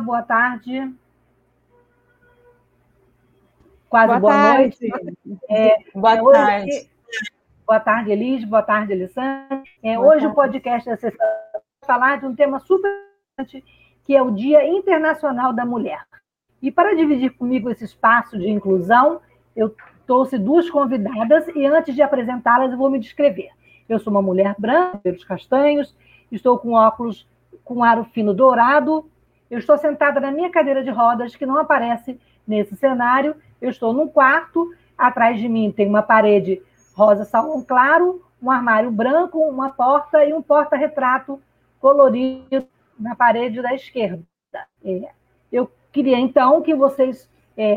Olá, boa tarde. Quase boa, boa noite. É, boa é, tarde. Hoje, boa tarde, Elis. Boa tarde, Alessandra. É, hoje tarde. o podcast da sessão vai falar de um tema super importante, que é o Dia Internacional da Mulher. E para dividir comigo esse espaço de inclusão, eu trouxe duas convidadas e antes de apresentá-las, eu vou me descrever. Eu sou uma mulher branca, pelos castanhos, estou com óculos com aro fino dourado, eu estou sentada na minha cadeira de rodas, que não aparece nesse cenário. Eu estou num quarto, atrás de mim tem uma parede rosa salmão claro, um armário branco, uma porta e um porta-retrato colorido na parede da esquerda. É, eu queria, então, que vocês é,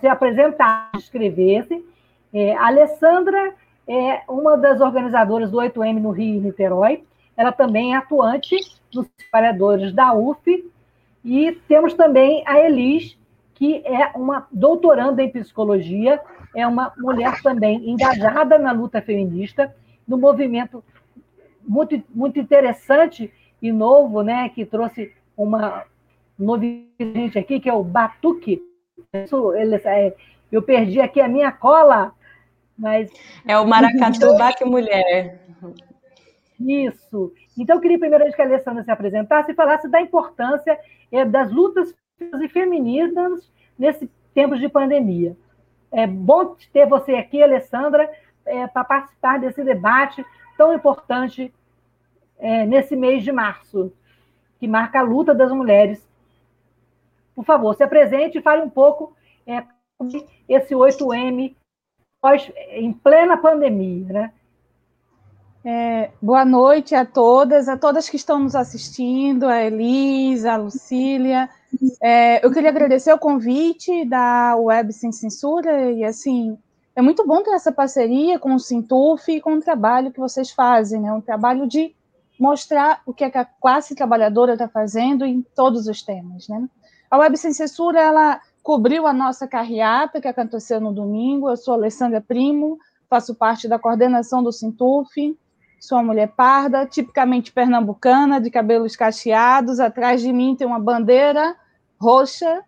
se apresentassem, escrevessem. É, Alessandra é uma das organizadoras do 8M no Rio e Niterói. Ela também é atuante nos trabalhadores da UF e temos também a Elis, que é uma doutoranda em psicologia, é uma mulher também engajada na luta feminista, no movimento muito, muito interessante e novo, né, que trouxe uma novidade aqui, que é o Batuque. Isso, ele, é, eu perdi aqui a minha cola, mas... É o Maracatu Baque Mulher. Isso. Então, eu queria primeiro que a Alessandra se apresentasse e falasse da importância é, das lutas e femininas nesse tempo de pandemia. É bom ter você aqui, Alessandra, é, para participar desse debate tão importante é, nesse mês de março, que marca a luta das mulheres. Por favor, se apresente e fale um pouco é, sobre esse 8M pós, em plena pandemia, né? É, boa noite a todas, a todas que estão nos assistindo, a Elisa, a Lucília. É, eu queria agradecer o convite da Web Sem Censura e, assim, é muito bom ter essa parceria com o Sintuf e com o trabalho que vocês fazem, né? Um trabalho de mostrar o que, é que a classe trabalhadora está fazendo em todos os temas, né? A Web Sem Censura, ela cobriu a nossa carreata, que aconteceu no domingo. Eu sou Alessandra Primo, faço parte da coordenação do Sintuf. Sou uma mulher parda, tipicamente pernambucana, de cabelos cacheados. Atrás de mim tem uma bandeira roxa,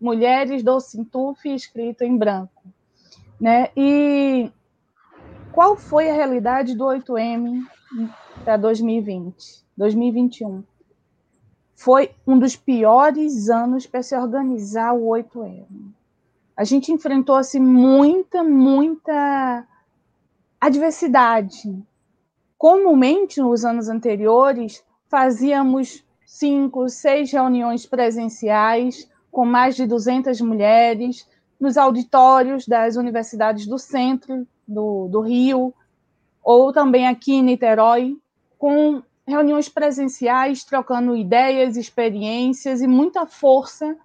Mulheres do Sintuf, escrito em branco. Né? E qual foi a realidade do 8M para 2020, 2021? Foi um dos piores anos para se organizar o 8M. A gente enfrentou assim, muita, muita adversidade, Comumente, nos anos anteriores, fazíamos cinco, seis reuniões presenciais com mais de 200 mulheres nos auditórios das universidades do centro do, do Rio, ou também aqui em Niterói, com reuniões presenciais, trocando ideias, experiências e muita força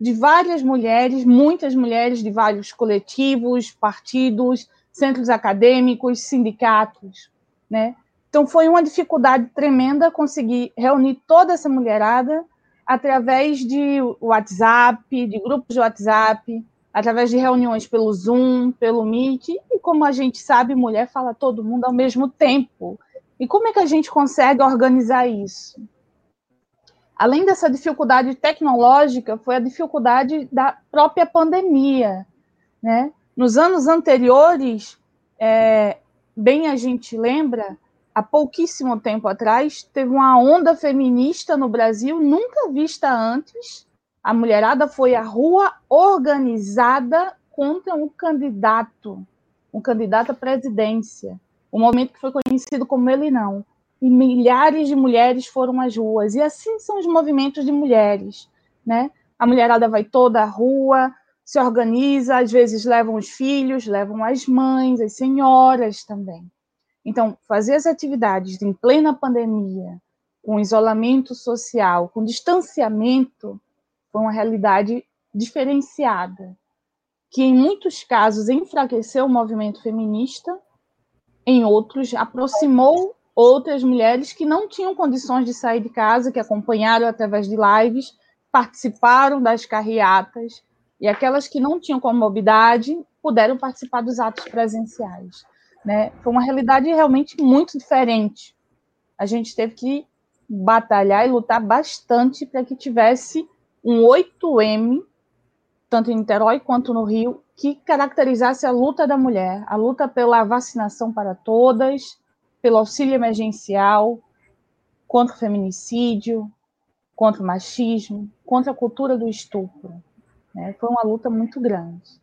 de várias mulheres, muitas mulheres de vários coletivos, partidos, centros acadêmicos, sindicatos né? Então foi uma dificuldade tremenda conseguir reunir toda essa mulherada através de WhatsApp, de grupos de WhatsApp, através de reuniões pelo Zoom, pelo Meet, e como a gente sabe, mulher fala todo mundo ao mesmo tempo. E como é que a gente consegue organizar isso? Além dessa dificuldade tecnológica, foi a dificuldade da própria pandemia. Né? Nos anos anteriores, é, bem a gente lembra, há pouquíssimo tempo atrás, teve uma onda feminista no Brasil nunca vista antes. A mulherada foi à rua organizada contra um candidato, um candidato à presidência. O movimento que foi conhecido como Ele Não. E milhares de mulheres foram às ruas. E assim são os movimentos de mulheres. Né? A mulherada vai toda à rua, se organiza, às vezes levam os filhos, levam as mães, as senhoras também. Então, fazer as atividades em plena pandemia, com isolamento social, com distanciamento, foi uma realidade diferenciada, que em muitos casos enfraqueceu o movimento feminista, em outros aproximou outras mulheres que não tinham condições de sair de casa, que acompanharam através de lives, participaram das carreatas, e aquelas que não tinham comorbidade puderam participar dos atos presenciais. Né? Foi uma realidade realmente muito diferente. A gente teve que batalhar e lutar bastante para que tivesse um 8M, tanto em Niterói quanto no Rio, que caracterizasse a luta da mulher, a luta pela vacinação para todas, pelo auxílio emergencial, contra o feminicídio, contra o machismo, contra a cultura do estupro. Né? Foi uma luta muito grande.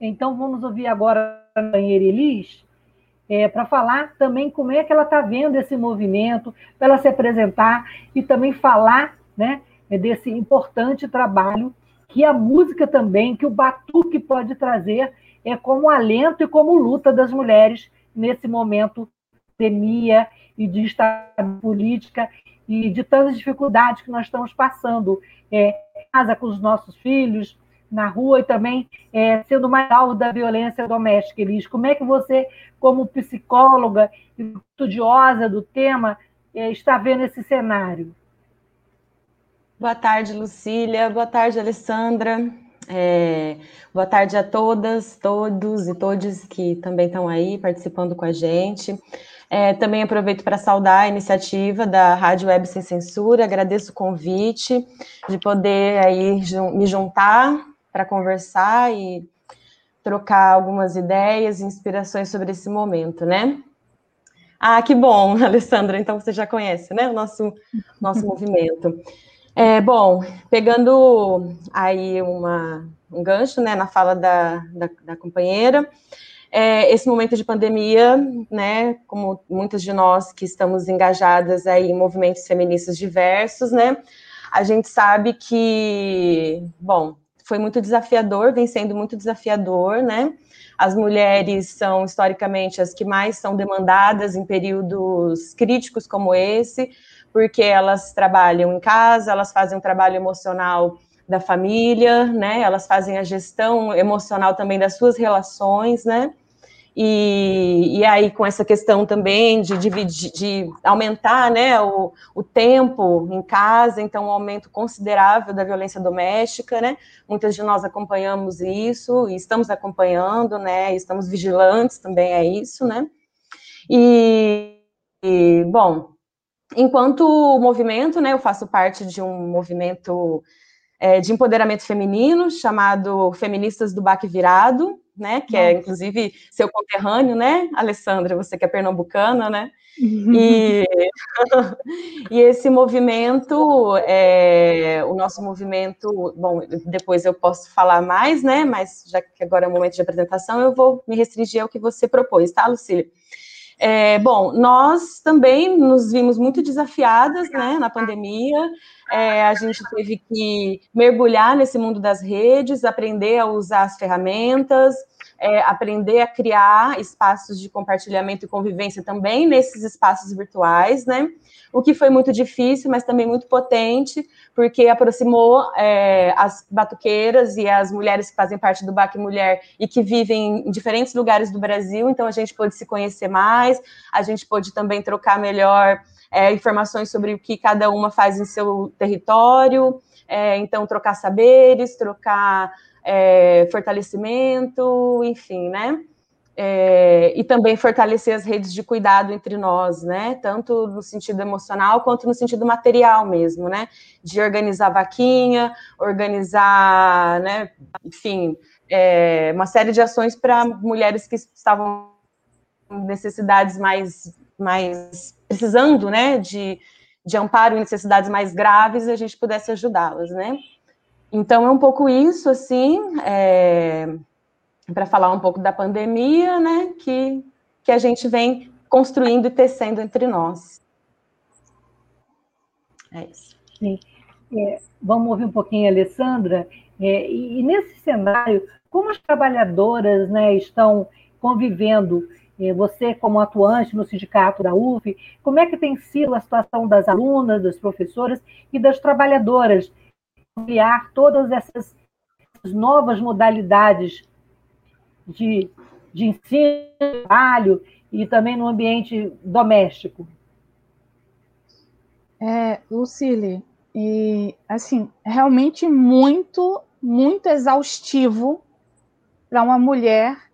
Então, vamos ouvir agora a Banheira Elis, é, para falar também como é que ela está vendo esse movimento, para ela se apresentar e também falar né, desse importante trabalho que a música também, que o batuque pode trazer é como alento e como luta das mulheres nesse momento de pandemia e de estado política e de tantas dificuldades que nós estamos passando é, casa com os nossos filhos, na rua e também é, sendo mais alvo da violência doméstica, Elis. Como é que você, como psicóloga e estudiosa do tema, é, está vendo esse cenário? Boa tarde, Lucília. Boa tarde, Alessandra. É, boa tarde a todas, todos e todes que também estão aí participando com a gente. É, também aproveito para saudar a iniciativa da Rádio Web Sem Censura, agradeço o convite de poder aí me juntar para conversar e trocar algumas ideias e inspirações sobre esse momento, né? Ah, que bom, Alessandra, então você já conhece, né, o nosso, nosso movimento. É, bom, pegando aí uma, um gancho né, na fala da, da, da companheira, é, esse momento de pandemia, né, como muitas de nós que estamos engajadas aí em movimentos feministas diversos, né, a gente sabe que, bom, foi muito desafiador, vem sendo muito desafiador, né, as mulheres são historicamente as que mais são demandadas em períodos críticos como esse, porque elas trabalham em casa, elas fazem um trabalho emocional da família, né? Elas fazem a gestão emocional também das suas relações, né? E, e aí, com essa questão também de, dividir, de aumentar né, o, o tempo em casa, então, um aumento considerável da violência doméstica, né? Muitas de nós acompanhamos isso, e estamos acompanhando, né? Estamos vigilantes também a isso, né? E, e bom, enquanto movimento, né, eu faço parte de um movimento é, de empoderamento feminino chamado Feministas do Baque Virado, né, que é, inclusive seu conterrâneo, né, Alessandra, você que é pernambucana, né, e, e esse movimento, é, o nosso movimento, bom, depois eu posso falar mais, né, mas já que agora é o momento de apresentação, eu vou me restringir ao que você propôs, tá, Lucília? É, bom, nós também nos vimos muito desafiadas né, na pandemia. É, a gente teve que mergulhar nesse mundo das redes, aprender a usar as ferramentas, é, aprender a criar espaços de compartilhamento e convivência também nesses espaços virtuais, né? O que foi muito difícil, mas também muito potente, porque aproximou é, as batuqueiras e as mulheres que fazem parte do Baque Mulher e que vivem em diferentes lugares do Brasil, então a gente pôde se conhecer mais, a gente pôde também trocar melhor é, informações sobre o que cada uma faz em seu território, é, então trocar saberes, trocar é, fortalecimento, enfim, né? É, e também fortalecer as redes de cuidado entre nós, né? Tanto no sentido emocional quanto no sentido material mesmo, né? De organizar vaquinha, organizar, né? Enfim, é, uma série de ações para mulheres que estavam com necessidades mais, mais precisando, né? De, de amparo em necessidades mais graves, a gente pudesse ajudá-las, né? Então é um pouco isso, assim. É para falar um pouco da pandemia, né, que, que a gente vem construindo e tecendo entre nós. É isso. Sim. É, vamos ouvir um pouquinho a Alessandra. É, e, e, nesse cenário, como as trabalhadoras né, estão convivendo, é, você como atuante no sindicato da UF, como é que tem sido a situação das alunas, das professoras e das trabalhadoras, criar todas essas novas modalidades de, de ensino, trabalho e também no ambiente doméstico? É, Lucile, e assim, realmente muito, muito exaustivo para uma mulher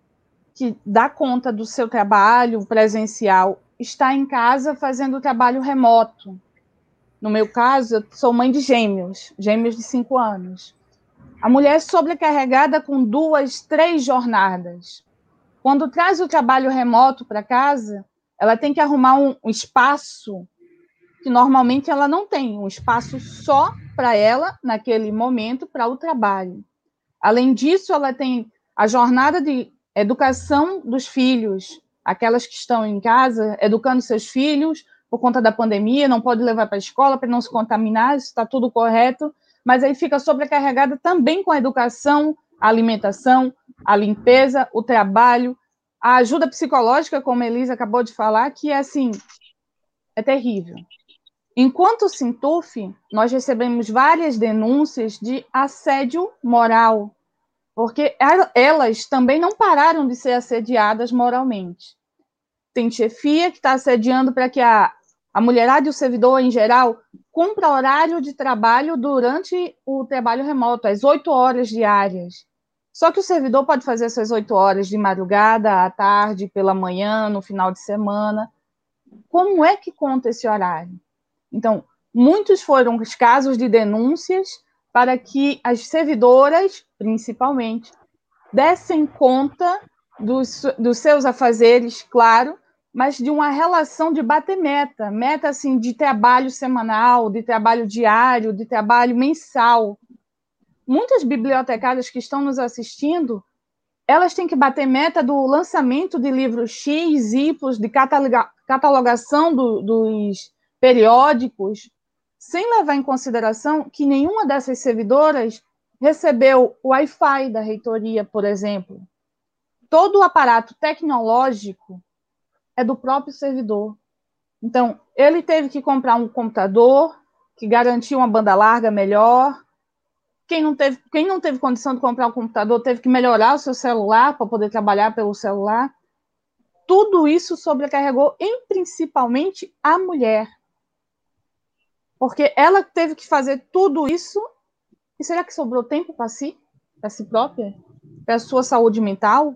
que dá conta do seu trabalho presencial, está em casa fazendo trabalho remoto. No meu caso, eu sou mãe de gêmeos, gêmeos de cinco anos. A mulher é sobrecarregada com duas, três jornadas. Quando traz o trabalho remoto para casa, ela tem que arrumar um, um espaço que normalmente ela não tem, um espaço só para ela naquele momento para o trabalho. Além disso, ela tem a jornada de educação dos filhos, aquelas que estão em casa educando seus filhos por conta da pandemia, não pode levar para a escola para não se contaminar, está tudo correto, mas aí fica sobrecarregada também com a educação, a alimentação, a limpeza, o trabalho, a ajuda psicológica, como a Elisa acabou de falar, que é assim, é terrível. Enquanto Sintuf, nós recebemos várias denúncias de assédio moral, porque elas também não pararam de ser assediadas moralmente. Tem chefia que está assediando para que a, a mulherada e o servidor, em geral, cumpra horário de trabalho durante o trabalho remoto, às oito horas diárias. Só que o servidor pode fazer essas oito horas de madrugada, à tarde, pela manhã, no final de semana. Como é que conta esse horário? Então, muitos foram os casos de denúncias para que as servidoras, principalmente, dessem conta dos, dos seus afazeres, claro, mas de uma relação de bater meta, meta assim de trabalho semanal, de trabalho diário, de trabalho mensal. Muitas bibliotecárias que estão nos assistindo, elas têm que bater meta do lançamento de livros X, Y, de catalogação do, dos periódicos, sem levar em consideração que nenhuma dessas servidoras recebeu o Wi-Fi da reitoria, por exemplo. Todo o aparato tecnológico é do próprio servidor. Então, ele teve que comprar um computador que garantia uma banda larga melhor. Quem não teve, quem não teve condição de comprar um computador teve que melhorar o seu celular para poder trabalhar pelo celular. Tudo isso sobrecarregou, em principalmente, a mulher. Porque ela teve que fazer tudo isso. E será que sobrou tempo para si? Para si própria? Para a sua saúde mental?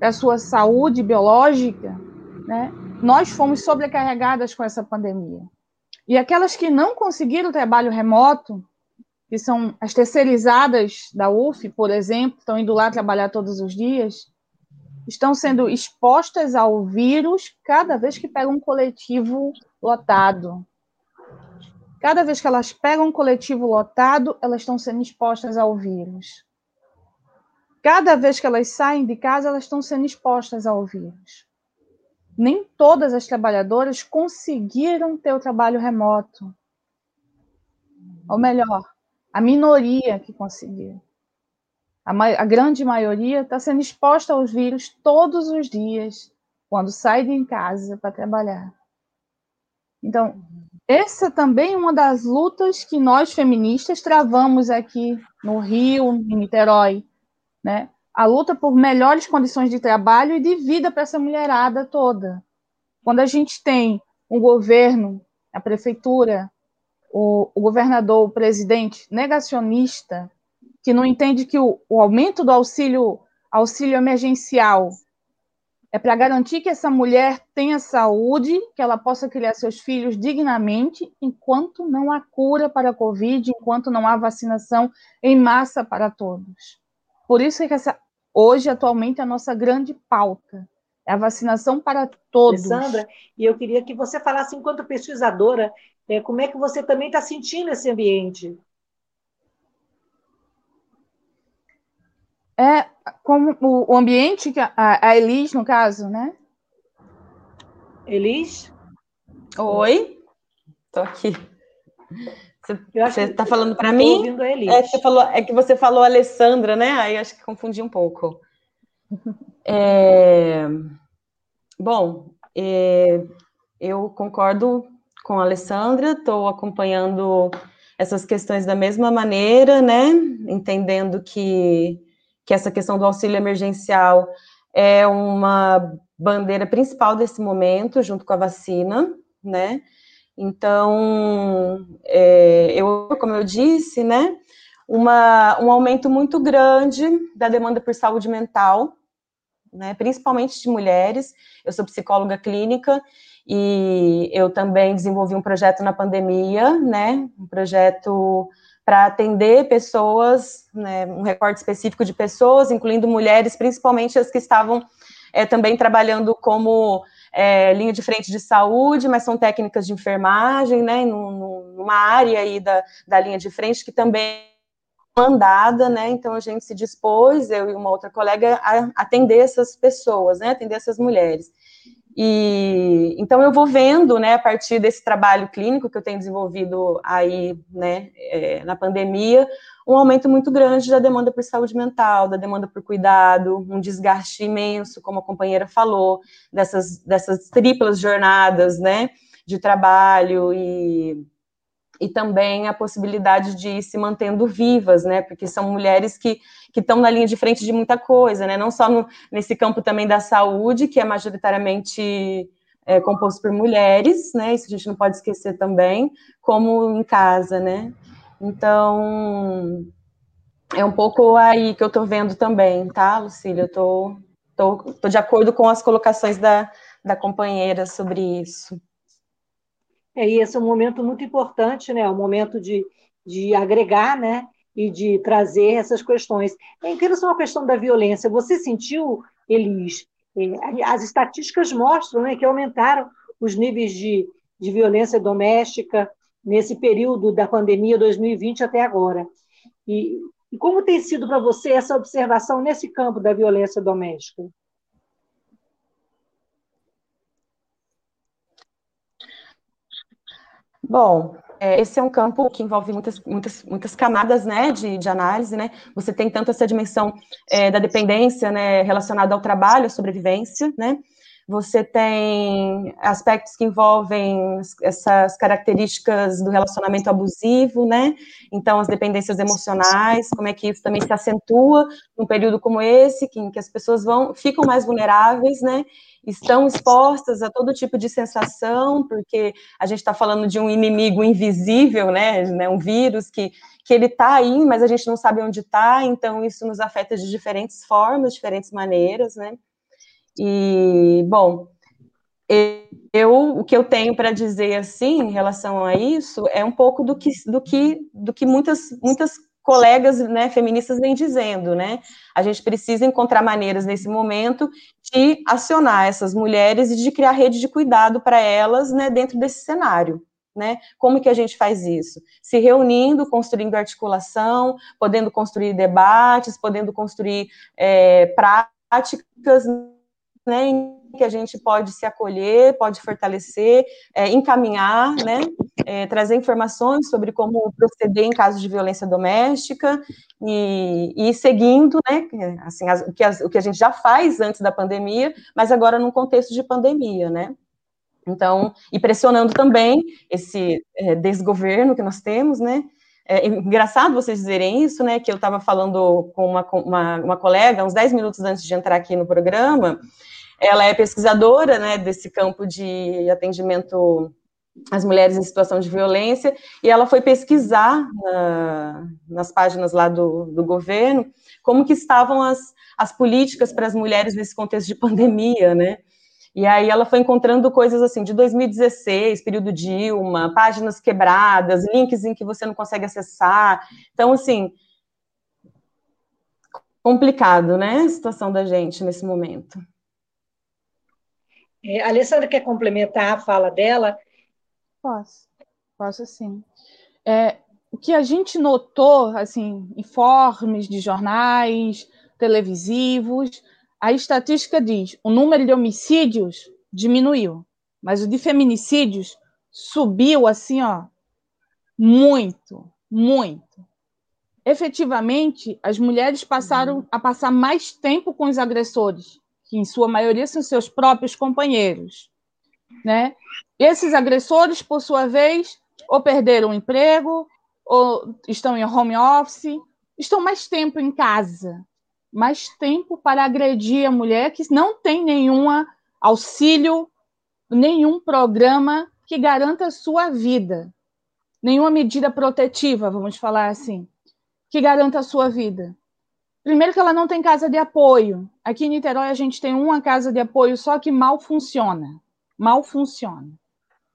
Para a sua saúde biológica? Né? Nós fomos sobrecarregadas com essa pandemia. E aquelas que não conseguiram trabalho remoto, que são as terceirizadas da UF, por exemplo, estão indo lá trabalhar todos os dias, estão sendo expostas ao vírus cada vez que pegam um coletivo lotado, Cada vez que elas pegam um coletivo lotado, elas estão sendo expostas ao vírus. Cada vez que elas saem de casa, elas estão sendo expostas ao vírus. Nem todas as trabalhadoras conseguiram ter o trabalho remoto. Ou melhor, a minoria que conseguiu. A, a grande maioria está sendo exposta aos vírus todos os dias, quando sai de casa para trabalhar. Então, essa também é uma das lutas que nós feministas travamos aqui no Rio, em Niterói, né? A luta por melhores condições de trabalho e de vida para essa mulherada toda. Quando a gente tem um governo, a prefeitura, o, o governador, o presidente negacionista, que não entende que o, o aumento do auxílio, auxílio emergencial é para garantir que essa mulher tenha saúde, que ela possa criar seus filhos dignamente, enquanto não há cura para a Covid, enquanto não há vacinação em massa para todos. Por isso que essa, hoje, atualmente, é a nossa grande pauta é a vacinação para todos. Sandra, e eu queria que você falasse, enquanto pesquisadora, é, como é que você também está sentindo esse ambiente? É como o, ambiente que a, a Elis, no caso, né? Elis? Oi, tô aqui. Você está falando para mim? É que, você falou, é que você falou Alessandra, né? Aí acho que confundi um pouco. É, bom, é, eu concordo com a Alessandra, estou acompanhando essas questões da mesma maneira, né? Entendendo que, que essa questão do auxílio emergencial é uma bandeira principal desse momento, junto com a vacina, né? Então, é, eu, como eu disse, né, uma, um aumento muito grande da demanda por saúde mental, né, principalmente de mulheres. Eu sou psicóloga clínica e eu também desenvolvi um projeto na pandemia, né, um projeto para atender pessoas, né, um recorte específico de pessoas, incluindo mulheres, principalmente as que estavam é, também trabalhando como é, linha de frente de saúde, mas são técnicas de enfermagem, né, numa área aí da, da linha de frente que também mandada, né? Então a gente se dispôs, eu e uma outra colega, a atender essas pessoas, né? Atender essas mulheres. E então eu vou vendo, né, a partir desse trabalho clínico que eu tenho desenvolvido aí, né, é, na pandemia, um aumento muito grande da demanda por saúde mental, da demanda por cuidado, um desgaste imenso, como a companheira falou, dessas, dessas triplas jornadas, né, de trabalho e e também a possibilidade de ir se mantendo vivas, né? Porque são mulheres que que estão na linha de frente de muita coisa, né? Não só no, nesse campo também da saúde, que é majoritariamente é, composto por mulheres, né? Isso a gente não pode esquecer também, como em casa, né? Então é um pouco aí que eu estou vendo também, tá, Lucília? Eu tô, tô, tô de acordo com as colocações da, da companheira sobre isso. É, e esse é um momento muito importante, né? Um momento de, de agregar, né? E de trazer essas questões. Em relação à questão da violência, você sentiu, Elis, é, as estatísticas mostram né, que aumentaram os níveis de, de violência doméstica nesse período da pandemia 2020 até agora. E, e como tem sido para você essa observação nesse campo da violência doméstica? Bom, é, esse é um campo que envolve muitas, muitas, muitas camadas né, de, de análise, né? Você tem tanto essa dimensão é, da dependência né, relacionada ao trabalho, à sobrevivência, né? Você tem aspectos que envolvem essas características do relacionamento abusivo, né? Então, as dependências emocionais, como é que isso também se acentua num período como esse, que, em que as pessoas vão, ficam mais vulneráveis, né? estão expostas a todo tipo de sensação, porque a gente está falando de um inimigo invisível, né, né um vírus que, que ele está aí, mas a gente não sabe onde está, então isso nos afeta de diferentes formas, diferentes maneiras, né, e, bom, eu, o que eu tenho para dizer, assim, em relação a isso, é um pouco do que, do que, do que muitas, muitas colegas né, feministas vêm dizendo, né? A gente precisa encontrar maneiras nesse momento de acionar essas mulheres e de criar rede de cuidado para elas, né, dentro desse cenário. Né? Como que a gente faz isso? Se reunindo, construindo articulação, podendo construir debates, podendo construir é, práticas, né, que a gente pode se acolher, pode fortalecer, é, encaminhar, né, é, trazer informações sobre como proceder em casos de violência doméstica e, e seguindo, né, assim, as, o, que as, o que a gente já faz antes da pandemia, mas agora num contexto de pandemia, né. Então, e pressionando também esse é, desgoverno que nós temos, né, é engraçado vocês dizerem isso, né, que eu estava falando com uma, uma, uma colega, uns 10 minutos antes de entrar aqui no programa, ela é pesquisadora né, desse campo de atendimento às mulheres em situação de violência, e ela foi pesquisar na, nas páginas lá do, do governo como que estavam as, as políticas para as mulheres nesse contexto de pandemia, né? E aí ela foi encontrando coisas assim de 2016, período Dilma, páginas quebradas, links em que você não consegue acessar. Então, assim, complicado, né? A situação da gente nesse momento. É, a Alessandra quer complementar a fala dela? Posso, posso sim. É, o que a gente notou, assim, informes de jornais, televisivos, a estatística diz o número de homicídios diminuiu, mas o de feminicídios subiu assim, ó, muito, muito. Efetivamente, as mulheres passaram a passar mais tempo com os agressores, que em sua maioria são seus próprios companheiros. Né? Esses agressores, por sua vez, ou perderam o emprego, ou estão em home office, estão mais tempo em casa, mais tempo para agredir a mulher que não tem nenhum auxílio, nenhum programa que garanta a sua vida nenhuma medida protetiva, vamos falar assim, que garanta a sua vida. Primeiro que ela não tem casa de apoio. Aqui em Niterói a gente tem uma casa de apoio só que mal funciona. Mal funciona.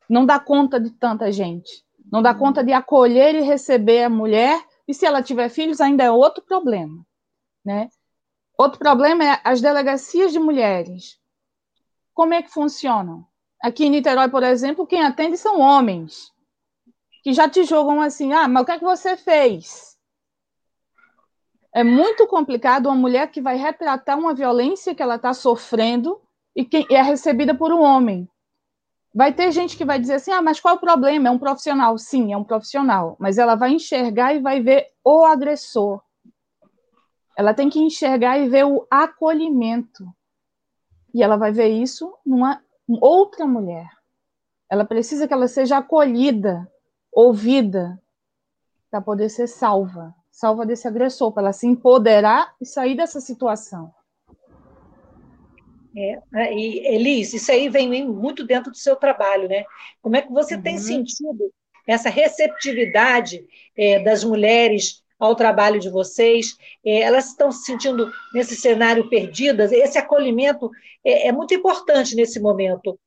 Não dá conta de tanta gente. Não dá conta de acolher e receber a mulher. E se ela tiver filhos, ainda é outro problema. Né? Outro problema é as delegacias de mulheres. Como é que funcionam? Aqui em Niterói, por exemplo, quem atende são homens que já te jogam assim: ah, mas o que é que você fez? É muito complicado uma mulher que vai retratar uma violência que ela está sofrendo e que é recebida por um homem. Vai ter gente que vai dizer assim: ah, mas qual é o problema? É um profissional. Sim, é um profissional, mas ela vai enxergar e vai ver o agressor. Ela tem que enxergar e ver o acolhimento. E ela vai ver isso numa outra mulher. Ela precisa que ela seja acolhida ouvida para poder ser salva, salva desse agressor, para ela se empoderar e sair dessa situação. É, é e Elis, isso aí vem muito dentro do seu trabalho, né? Como é que você uhum. tem sentido essa receptividade é, das mulheres ao trabalho de vocês? É, elas estão se sentindo nesse cenário perdidas? Esse acolhimento é, é muito importante nesse momento.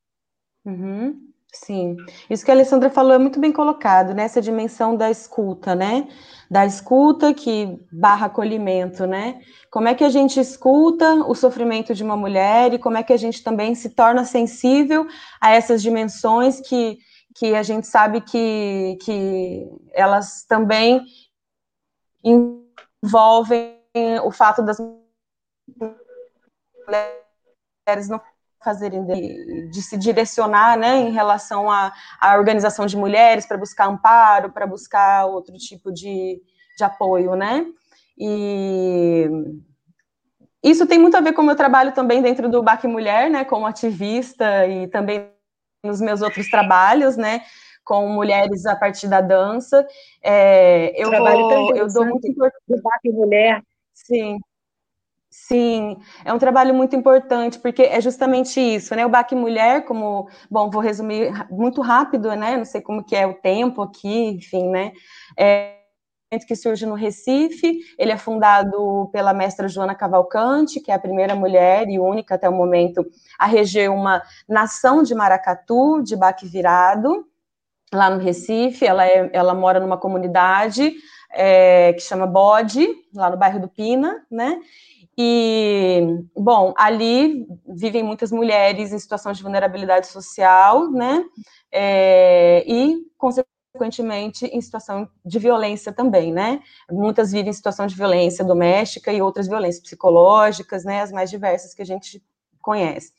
Uhum. Sim, isso que a Alessandra falou é muito bem colocado, né? Essa dimensão da escuta, né? Da escuta que barra acolhimento, né? Como é que a gente escuta o sofrimento de uma mulher e como é que a gente também se torna sensível a essas dimensões que, que a gente sabe que, que elas também envolvem o fato das mulheres não fazerem de, de, se direcionar né, em relação à, à organização de mulheres para buscar amparo, para buscar outro tipo de, de apoio, né? E isso tem muito a ver com o meu trabalho também dentro do BAC Mulher, né, como ativista e também nos meus outros trabalhos, né, com mulheres a partir da dança. É, eu, vou, eu dou muito importância. Do BAC Mulher. Sim. Sim, é um trabalho muito importante, porque é justamente isso, né? O Baque Mulher, como, bom, vou resumir muito rápido, né? Não sei como que é o tempo aqui, enfim, né? É que surge no Recife, ele é fundado pela mestra Joana Cavalcante, que é a primeira mulher e única até o momento a reger uma nação de maracatu, de baque virado, lá no Recife, ela, é, ela mora numa comunidade é, que chama Bode, lá no bairro do Pina, né? E, bom, ali vivem muitas mulheres em situação de vulnerabilidade social, né? É, e, consequentemente, em situação de violência também, né? Muitas vivem em situação de violência doméstica e outras violências psicológicas, né? As mais diversas que a gente conhece.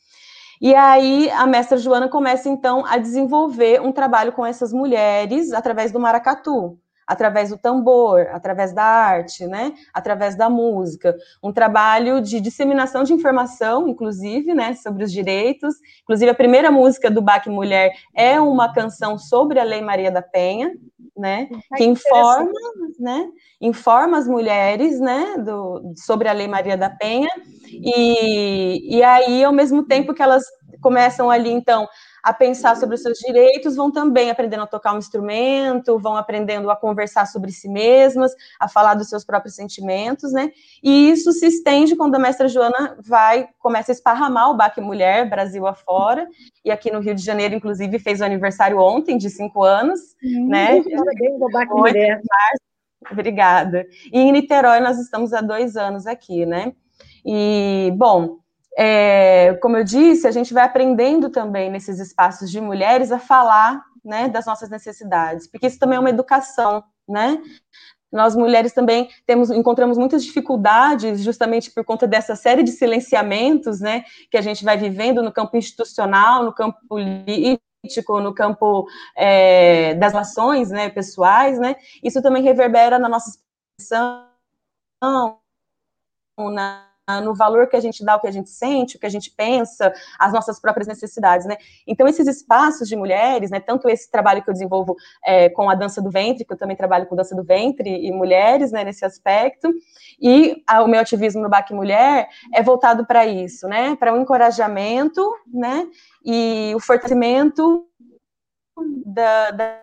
E aí a mestra Joana começa então a desenvolver um trabalho com essas mulheres através do maracatu, através do tambor, através da arte, né, através da música, um trabalho de disseminação de informação, inclusive, né, sobre os direitos. Inclusive a primeira música do Baque Mulher é uma canção sobre a Lei Maria da Penha, né, que informa, né, informa as mulheres, né, do, sobre a Lei Maria da Penha. E, e aí, ao mesmo tempo que elas começam ali, então, a pensar sobre os seus direitos, vão também aprendendo a tocar um instrumento, vão aprendendo a conversar sobre si mesmas, a falar dos seus próprios sentimentos, né? E isso se estende quando a mestra Joana vai, começa a esparramar o Baque Mulher, Brasil afora, e aqui no Rio de Janeiro, inclusive, fez o aniversário ontem, de cinco anos, hum, né? Parabéns ao Baque Mulher. Obrigada. E em Niterói nós estamos há dois anos aqui, né? E, bom, é, como eu disse, a gente vai aprendendo também nesses espaços de mulheres a falar né, das nossas necessidades, porque isso também é uma educação, né? Nós mulheres também temos, encontramos muitas dificuldades justamente por conta dessa série de silenciamentos, né, que a gente vai vivendo no campo institucional, no campo no campo é, das relações né, pessoais, né, isso também reverbera na nossa expressão, na, no valor que a gente dá, o que a gente sente, o que a gente pensa, as nossas próprias necessidades, né? Então, esses espaços de mulheres, né, tanto esse trabalho que eu desenvolvo é, com a dança do ventre, que eu também trabalho com dança do ventre e mulheres, né, nesse aspecto, e a, o meu ativismo no BAC Mulher é voltado para isso, né, para o um encorajamento, né, e o fortalecimento da, da,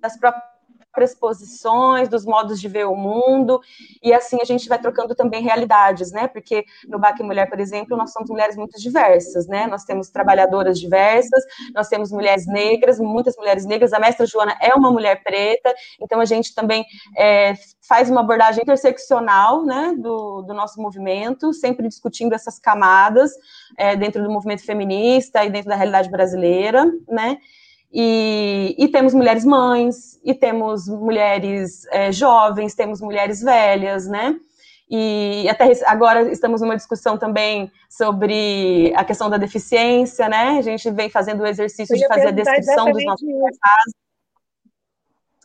das próprias presposições, dos modos de ver o mundo, e assim a gente vai trocando também realidades, né? Porque no BAC Mulher, por exemplo, nós somos mulheres muito diversas, né? Nós temos trabalhadoras diversas, nós temos mulheres negras, muitas mulheres negras, a mestra Joana é uma mulher preta, então a gente também é, faz uma abordagem interseccional, né, do, do, nosso movimento, sempre discutindo essas camadas é, dentro do movimento feminista e dentro da realidade brasileira, né? E, e, temos mulheres mães, e temos mulheres é, jovens, temos mulheres velhas, né? E até agora estamos numa discussão também sobre a questão da deficiência, né? A gente vem fazendo o exercício de fazer a descrição dos nossos casos.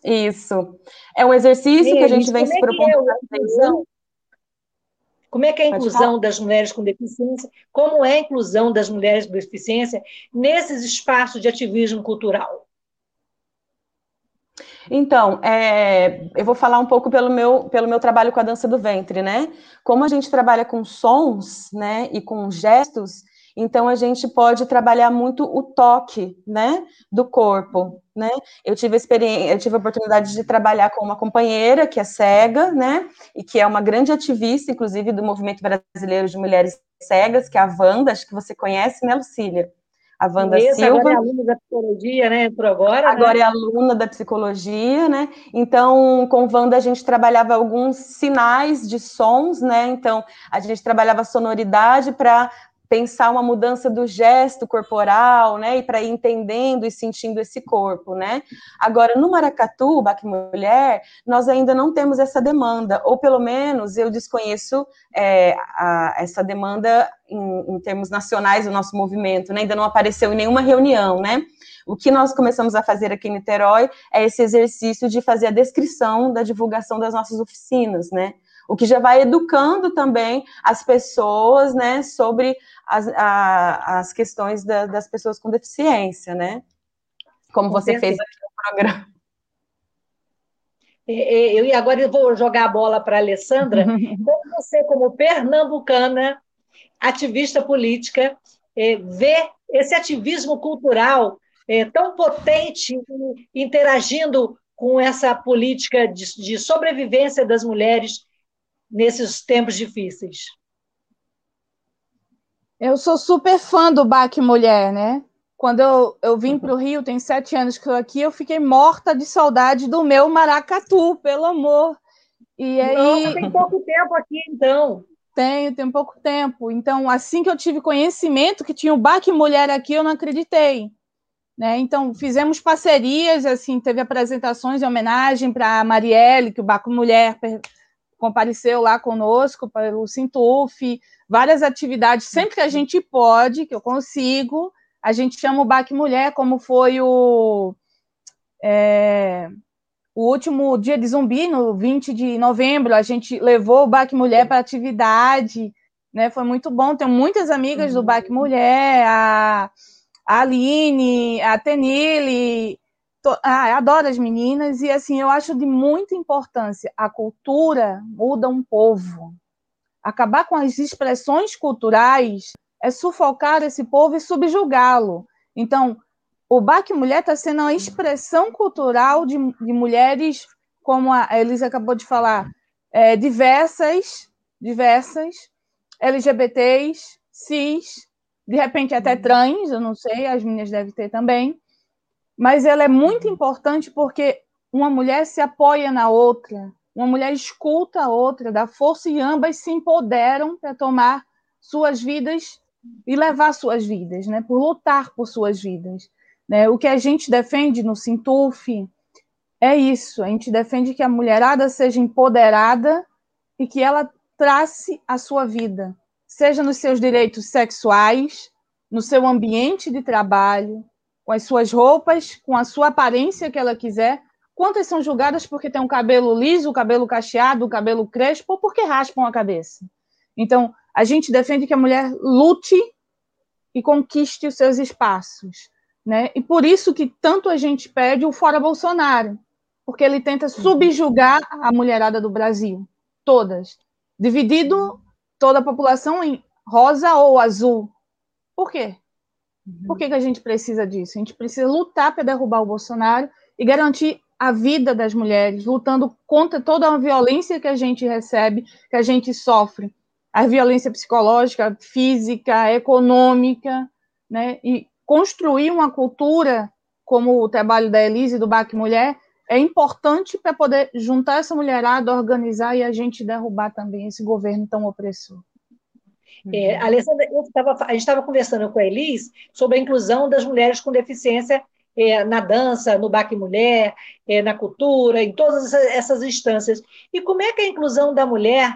Isso. É um exercício Sim, que a gente vem se propondo. Como é que é a inclusão das mulheres com deficiência? Como é a inclusão das mulheres com deficiência nesses espaços de ativismo cultural? Então, é, eu vou falar um pouco pelo meu, pelo meu trabalho com a dança do ventre, né? Como a gente trabalha com sons, né, e com gestos, então a gente pode trabalhar muito o toque, né, do corpo, né? Eu tive a experiência, eu tive a oportunidade de trabalhar com uma companheira que é cega, né, e que é uma grande ativista, inclusive do movimento brasileiro de mulheres cegas, que é a Wanda, acho que você conhece, né, Lucília? A Wanda Isso, Silva. Agora é aluna da psicologia, né? Por agora. Agora né? é aluna da psicologia, né? Então, com Wanda a gente trabalhava alguns sinais de sons, né? Então, a gente trabalhava sonoridade para pensar uma mudança do gesto corporal, né, e para ir entendendo e sentindo esse corpo, né. Agora, no Maracatu, Baque Mulher, nós ainda não temos essa demanda, ou pelo menos eu desconheço é, a, essa demanda em, em, termos nacionais do nosso movimento, né, ainda não apareceu em nenhuma reunião, né. O que nós começamos a fazer aqui em Niterói é esse exercício de fazer a descrição da divulgação das nossas oficinas, né, o que já vai educando também as pessoas, né, sobre as, a, as questões da, das pessoas com deficiência, né? Como você fez aqui no programa. Eu, e agora eu vou jogar a bola para a Alessandra. Como você, como pernambucana, ativista política, é, vê esse ativismo cultural é, tão potente, interagindo com essa política de, de sobrevivência das mulheres nesses tempos difíceis? Eu sou super fã do Baque Mulher, né? Quando eu, eu vim para o Rio, tem sete anos que estou aqui, eu fiquei morta de saudade do meu maracatu, pelo amor. E aí... Nossa, tem pouco tempo aqui, então. Tenho, tem pouco tempo. Então, assim que eu tive conhecimento que tinha o Baque Mulher aqui, eu não acreditei. Né? Então, fizemos parcerias, assim, teve apresentações em homenagem para a Marielle, que o Baco Mulher compareceu lá conosco pelo Sintuf, várias atividades, sempre que a gente pode, que eu consigo, a gente chama o BAC Mulher, como foi o, é, o último dia de zumbi, no 20 de novembro, a gente levou o BAC Mulher para atividade, né? Foi muito bom, tenho muitas amigas do BAC Mulher, a, a Aline, a Tenille, ah, adoro as meninas e assim eu acho de muita importância. A cultura muda um povo. Acabar com as expressões culturais é sufocar esse povo e subjugá-lo. Então, o Baque Mulher está sendo uma expressão cultural de, de, mulheres, como a Elisa acabou de falar, é, diversas, diversas, LGBTs, cis, de repente até uhum. trans, eu não sei, as meninas devem ter também mas ela é muito importante porque uma mulher se apoia na outra, uma mulher escuta a outra, dá força e ambas se empoderam para tomar suas vidas e levar suas vidas, né? Por lutar por suas vidas, né? O que a gente defende no Sintuf é isso, a gente defende que a mulherada seja empoderada e que ela trace a sua vida, seja nos seus direitos sexuais, no seu ambiente de trabalho, com as suas roupas, com a sua aparência que ela quiser. Quantas são julgadas porque tem um cabelo liso, cabelo cacheado, cabelo crespo, ou porque raspam a cabeça? Então, a gente defende que a mulher lute e conquiste os seus espaços. Né? E por isso que tanto a gente pede o fora Bolsonaro, porque ele tenta subjugar a mulherada do Brasil, todas, dividido toda a população em rosa ou azul. Por quê? Por que, que a gente precisa disso? A gente precisa lutar para derrubar o Bolsonaro e garantir a vida das mulheres, lutando contra toda a violência que a gente recebe, que a gente sofre, a violência psicológica, física, econômica, né? E construir uma cultura como o trabalho da Elise do BAC Mulher é importante para poder juntar essa mulherada, organizar e a gente derrubar também esse governo tão opressor. É, Alessandra, tava, a gente estava conversando com a Elis sobre a inclusão das mulheres com deficiência é, na dança, no Baque Mulher, é, na cultura, em todas essas instâncias. E como é que a inclusão da mulher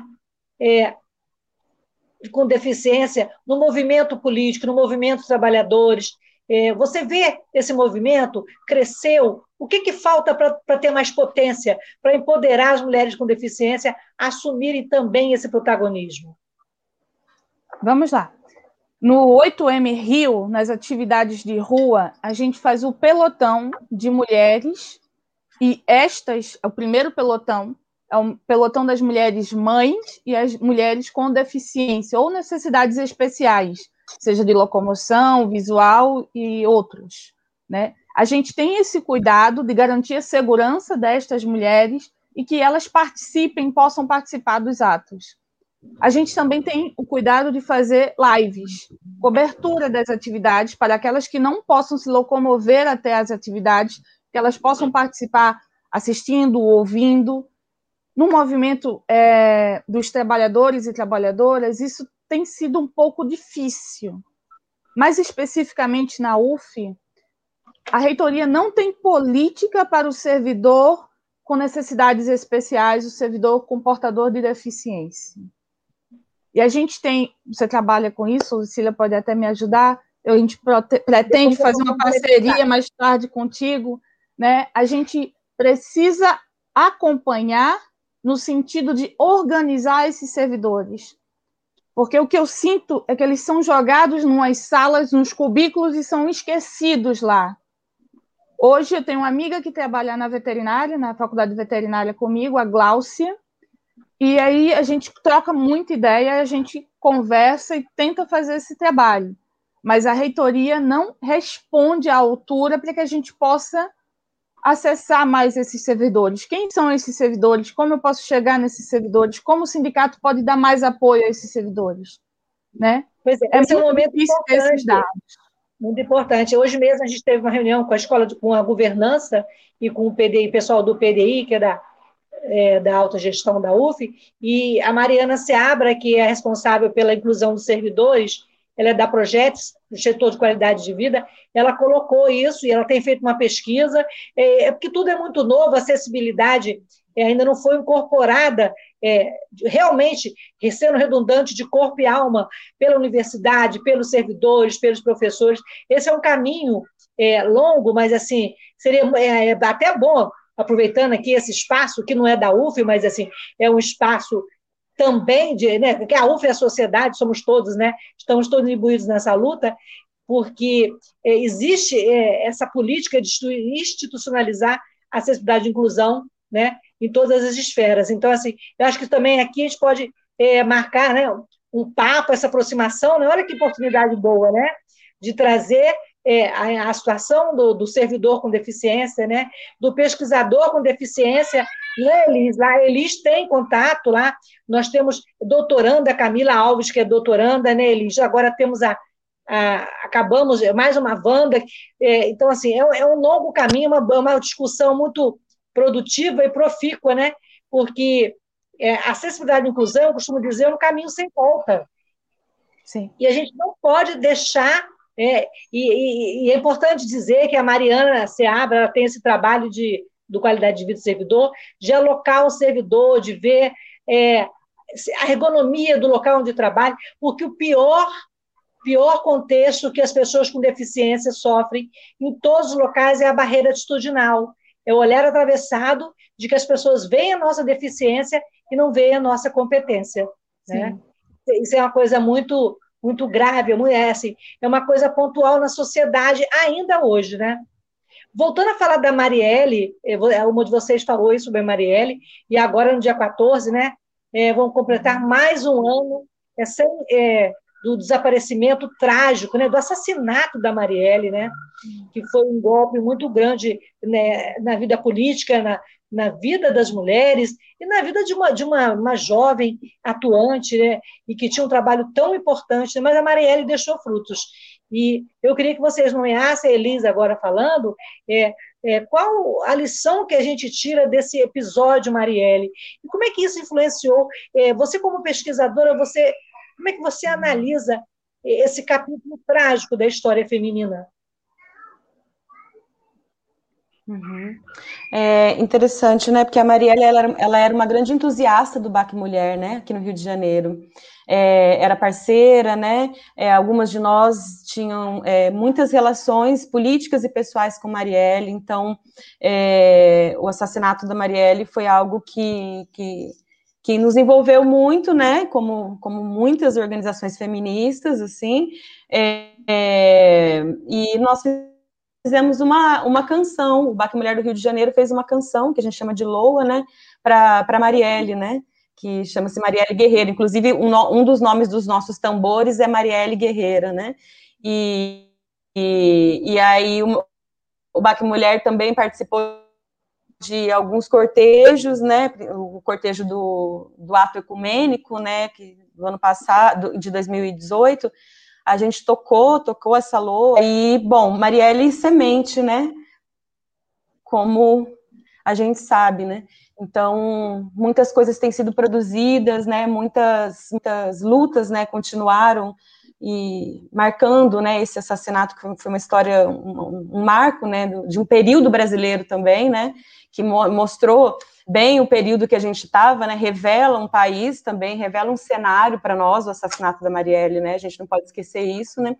é, com deficiência no movimento político, no movimento dos trabalhadores? É, você vê esse movimento cresceu? O que, que falta para ter mais potência, para empoderar as mulheres com deficiência a assumirem também esse protagonismo? Vamos lá. No 8M Rio, nas atividades de rua, a gente faz o pelotão de mulheres, e estas, o primeiro pelotão, é o pelotão das mulheres mães e as mulheres com deficiência ou necessidades especiais, seja de locomoção, visual e outros. Né? A gente tem esse cuidado de garantir a segurança destas mulheres e que elas participem, possam participar dos atos. A gente também tem o cuidado de fazer lives, cobertura das atividades para aquelas que não possam se locomover até as atividades, que elas possam participar assistindo, ouvindo. No movimento é, dos trabalhadores e trabalhadoras, isso tem sido um pouco difícil. Mais especificamente na UF, a reitoria não tem política para o servidor com necessidades especiais, o servidor com portador de deficiência. E a gente tem, você trabalha com isso, Lucília pode até me ajudar, a gente pretende fazer uma parceria mais tarde contigo, né? A gente precisa acompanhar no sentido de organizar esses servidores. Porque o que eu sinto é que eles são jogados em salas, nos cubículos e são esquecidos lá. Hoje eu tenho uma amiga que trabalha na veterinária, na faculdade de veterinária comigo, a Gláucia, e aí a gente troca muita ideia, a gente conversa e tenta fazer esse trabalho. Mas a reitoria não responde à altura para que a gente possa acessar mais esses servidores. Quem são esses servidores? Como eu posso chegar nesses servidores? Como o sindicato pode dar mais apoio a esses servidores? Né? Pois é, é esse é um momento dados. Muito importante. Hoje mesmo a gente teve uma reunião com a escola, de, com a governança e com o PDI, pessoal do PDI, que é da é, da alta gestão da UF, e a Mariana Seabra, que é responsável pela inclusão dos servidores, ela é da Projetos, do setor de qualidade de vida, ela colocou isso e ela tem feito uma pesquisa, é, é porque tudo é muito novo, a acessibilidade é, ainda não foi incorporada é, realmente, sendo redundante de corpo e alma, pela universidade, pelos servidores, pelos professores. Esse é um caminho é, longo, mas assim seria é, é até bom aproveitando aqui esse espaço, que não é da UF, mas assim, é um espaço também de, né, que a UF é a sociedade, somos todos, né, estamos todos imbuídos nessa luta, porque é, existe é, essa política de institucionalizar a acessibilidade e inclusão, né, em todas as esferas. Então, assim, eu acho que também aqui a gente pode é, marcar, né, um papo, essa aproximação, né, olha que oportunidade boa, né, de trazer é, a, a, situação do, do, servidor com deficiência, né, do pesquisador com deficiência, né, Elis? Lá, a Elis tem contato lá, nós temos doutoranda, Camila Alves, que é doutoranda, né, Elis? Agora temos a, a acabamos mais uma Wanda, é, então, assim, é, é, um longo caminho, uma, uma discussão muito produtiva e profícua, né, porque é, acessibilidade e inclusão, eu costumo dizer, é um caminho sem volta. Sim. E a gente não pode deixar é, e, e, e, é importante dizer que a Mariana Seabra ela tem esse trabalho de, do qualidade de vida do servidor, de alocar o servidor, de ver é, a ergonomia do local onde trabalha, porque o pior pior contexto que as pessoas com deficiência sofrem em todos os locais é a barreira atitudinal. É o olhar atravessado de que as pessoas veem a nossa deficiência e não veem a nossa competência. Né? Isso é uma coisa muito muito grave, é, assim, é uma coisa pontual na sociedade ainda hoje, né? Voltando a falar da Marielle, uma de vocês falou isso sobre a Marielle, e agora no dia 14, né, é, vão completar mais um ano é, sem, é, do desaparecimento trágico, né, do assassinato da Marielle, né, que foi um golpe muito grande né, na vida política, na, na vida das mulheres e na vida de uma, de uma, uma jovem atuante, né, e que tinha um trabalho tão importante, mas a Marielle deixou frutos. E eu queria que vocês nomeassem, a Elisa agora falando, é, é, qual a lição que a gente tira desse episódio, Marielle? E como é que isso influenciou? É, você, como pesquisadora, você como é que você analisa esse capítulo trágico da história feminina? Uhum. É interessante, né? Porque a Marielle ela, ela, era uma grande entusiasta do Baque Mulher, né? Aqui no Rio de Janeiro. É, era parceira, né? É, algumas de nós tinham é, muitas relações políticas e pessoais com Marielle, então é, o assassinato da Marielle foi algo que, que que nos envolveu muito, né, como, como muitas organizações feministas, assim, é, é, e nós fizemos uma, uma canção, o Baque Mulher do Rio de Janeiro fez uma canção, que a gente chama de Loa, né, para Marielle, né, que chama-se Marielle Guerreira, inclusive um, um, dos nomes dos nossos tambores é Marielle Guerreira, né, e, e, e aí o, o Baque Mulher também participou de alguns cortejos, né, o cortejo do, do ato ecumênico, né, que do ano passado, de 2018, a gente tocou, tocou essa loa, e, bom, Marielle Semente, né, como a gente sabe, né, então, muitas coisas têm sido produzidas, né, muitas, muitas lutas, né, continuaram, e marcando, né, esse assassinato, que foi uma história, um, um marco, né, de um período brasileiro também, né, que mo mostrou bem o período que a gente estava, né, revela um país também, revela um cenário para nós, o assassinato da Marielle, né, a gente não pode esquecer isso, né,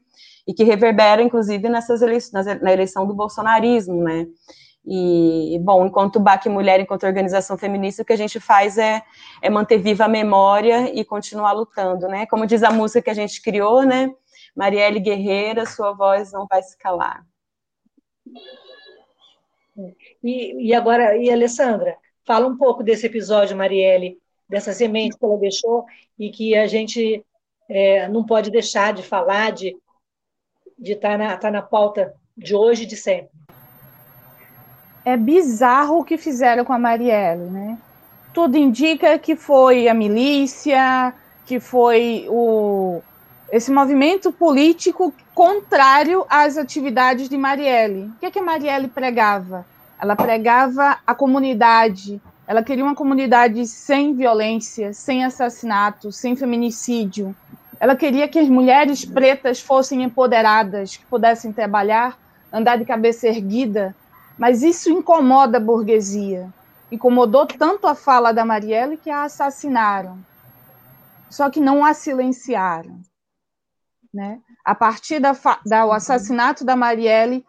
e que reverbera, inclusive, nessas eleições, na eleição do bolsonarismo, né, e, bom, enquanto BAC Mulher, enquanto organização feminista, o que a gente faz é, é manter viva a memória e continuar lutando, né, como diz a música que a gente criou, né, Marielle Guerreira, sua voz não vai se calar. E, e agora, e Alessandra, fala um pouco desse episódio, Marielle, dessa semente que ela deixou e que a gente é, não pode deixar de falar, de estar tá na, tá na pauta de hoje e de sempre. É bizarro o que fizeram com a Marielle, né? Tudo indica que foi a milícia, que foi o, esse movimento político contrário às atividades de Marielle. O que, é que a Marielle pregava? Ela pregava a comunidade, ela queria uma comunidade sem violência, sem assassinato, sem feminicídio. Ela queria que as mulheres pretas fossem empoderadas, que pudessem trabalhar, andar de cabeça erguida. Mas isso incomoda a burguesia. Incomodou tanto a fala da Marielle que a assassinaram. Só que não a silenciaram. Né? A partir do da, assassinato da Marielle,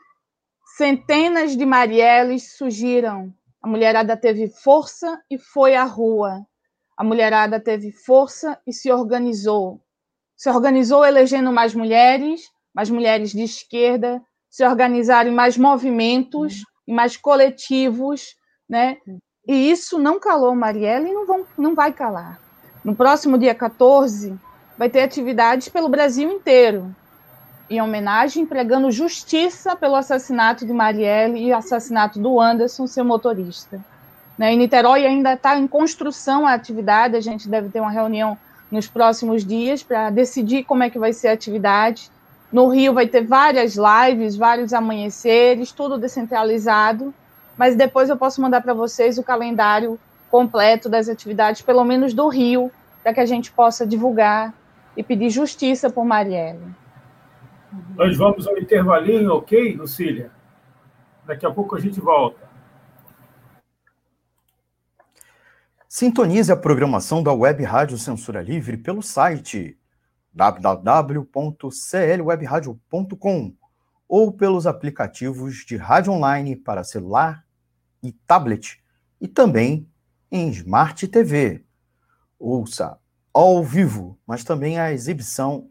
Centenas de Marielles surgiram. A mulherada teve força e foi à rua. A mulherada teve força e se organizou. Se organizou elegendo mais mulheres, mais mulheres de esquerda, se organizaram em mais movimentos, em mais coletivos, né? E isso não calou Marielle e não, vão, não vai calar. No próximo dia 14, vai ter atividades pelo Brasil inteiro em homenagem, pregando justiça pelo assassinato de Marielle e assassinato do Anderson, seu motorista. Né? Em Niterói ainda está em construção a atividade, a gente deve ter uma reunião nos próximos dias para decidir como é que vai ser a atividade. No Rio vai ter várias lives, vários amanheceres, tudo descentralizado, mas depois eu posso mandar para vocês o calendário completo das atividades, pelo menos do Rio, para que a gente possa divulgar e pedir justiça por Marielle. Nós vamos ao intervalinho, ok, Lucília? Daqui a pouco a gente volta. Sintonize a programação da Web Rádio Censura Livre pelo site www.clwebradio.com ou pelos aplicativos de rádio online para celular e tablet e também em Smart TV. Ouça ao vivo, mas também a exibição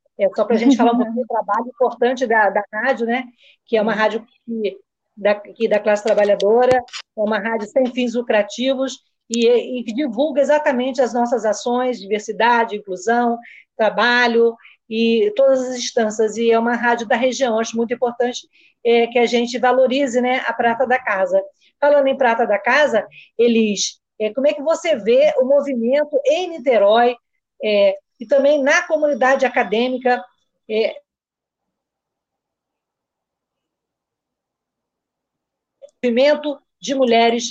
É só para a gente falar um pouquinho do trabalho importante da, da rádio, né? Que é uma rádio que, da, que, da classe trabalhadora, é uma rádio sem fins lucrativos e, e que divulga exatamente as nossas ações, diversidade, inclusão, trabalho e todas as instâncias. E é uma rádio da região. Acho muito importante é, que a gente valorize né, a prata da casa. Falando em prata da casa, Elis, é, como é que você vê o movimento em Niterói é, e também na comunidade acadêmica? É, movimento de mulheres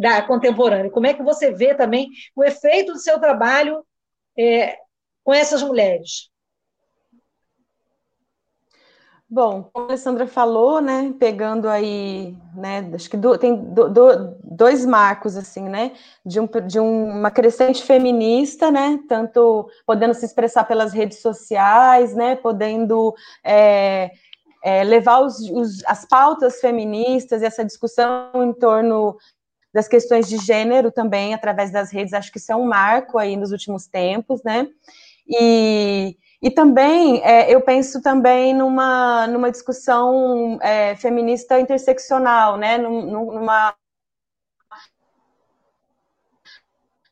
da contemporânea. Como é que você vê também o efeito do seu trabalho é, com essas mulheres? Bom, como a Alessandra falou, né, pegando aí, né, acho que do, tem do, do, dois marcos, assim, né, de, um, de uma crescente feminista, né, tanto podendo se expressar pelas redes sociais, né, podendo é, é, levar os, os, as pautas feministas e essa discussão em torno das questões de gênero também através das redes, acho que isso é um marco aí nos últimos tempos, né, e e também é, eu penso também numa, numa discussão é, feminista interseccional, né? numa,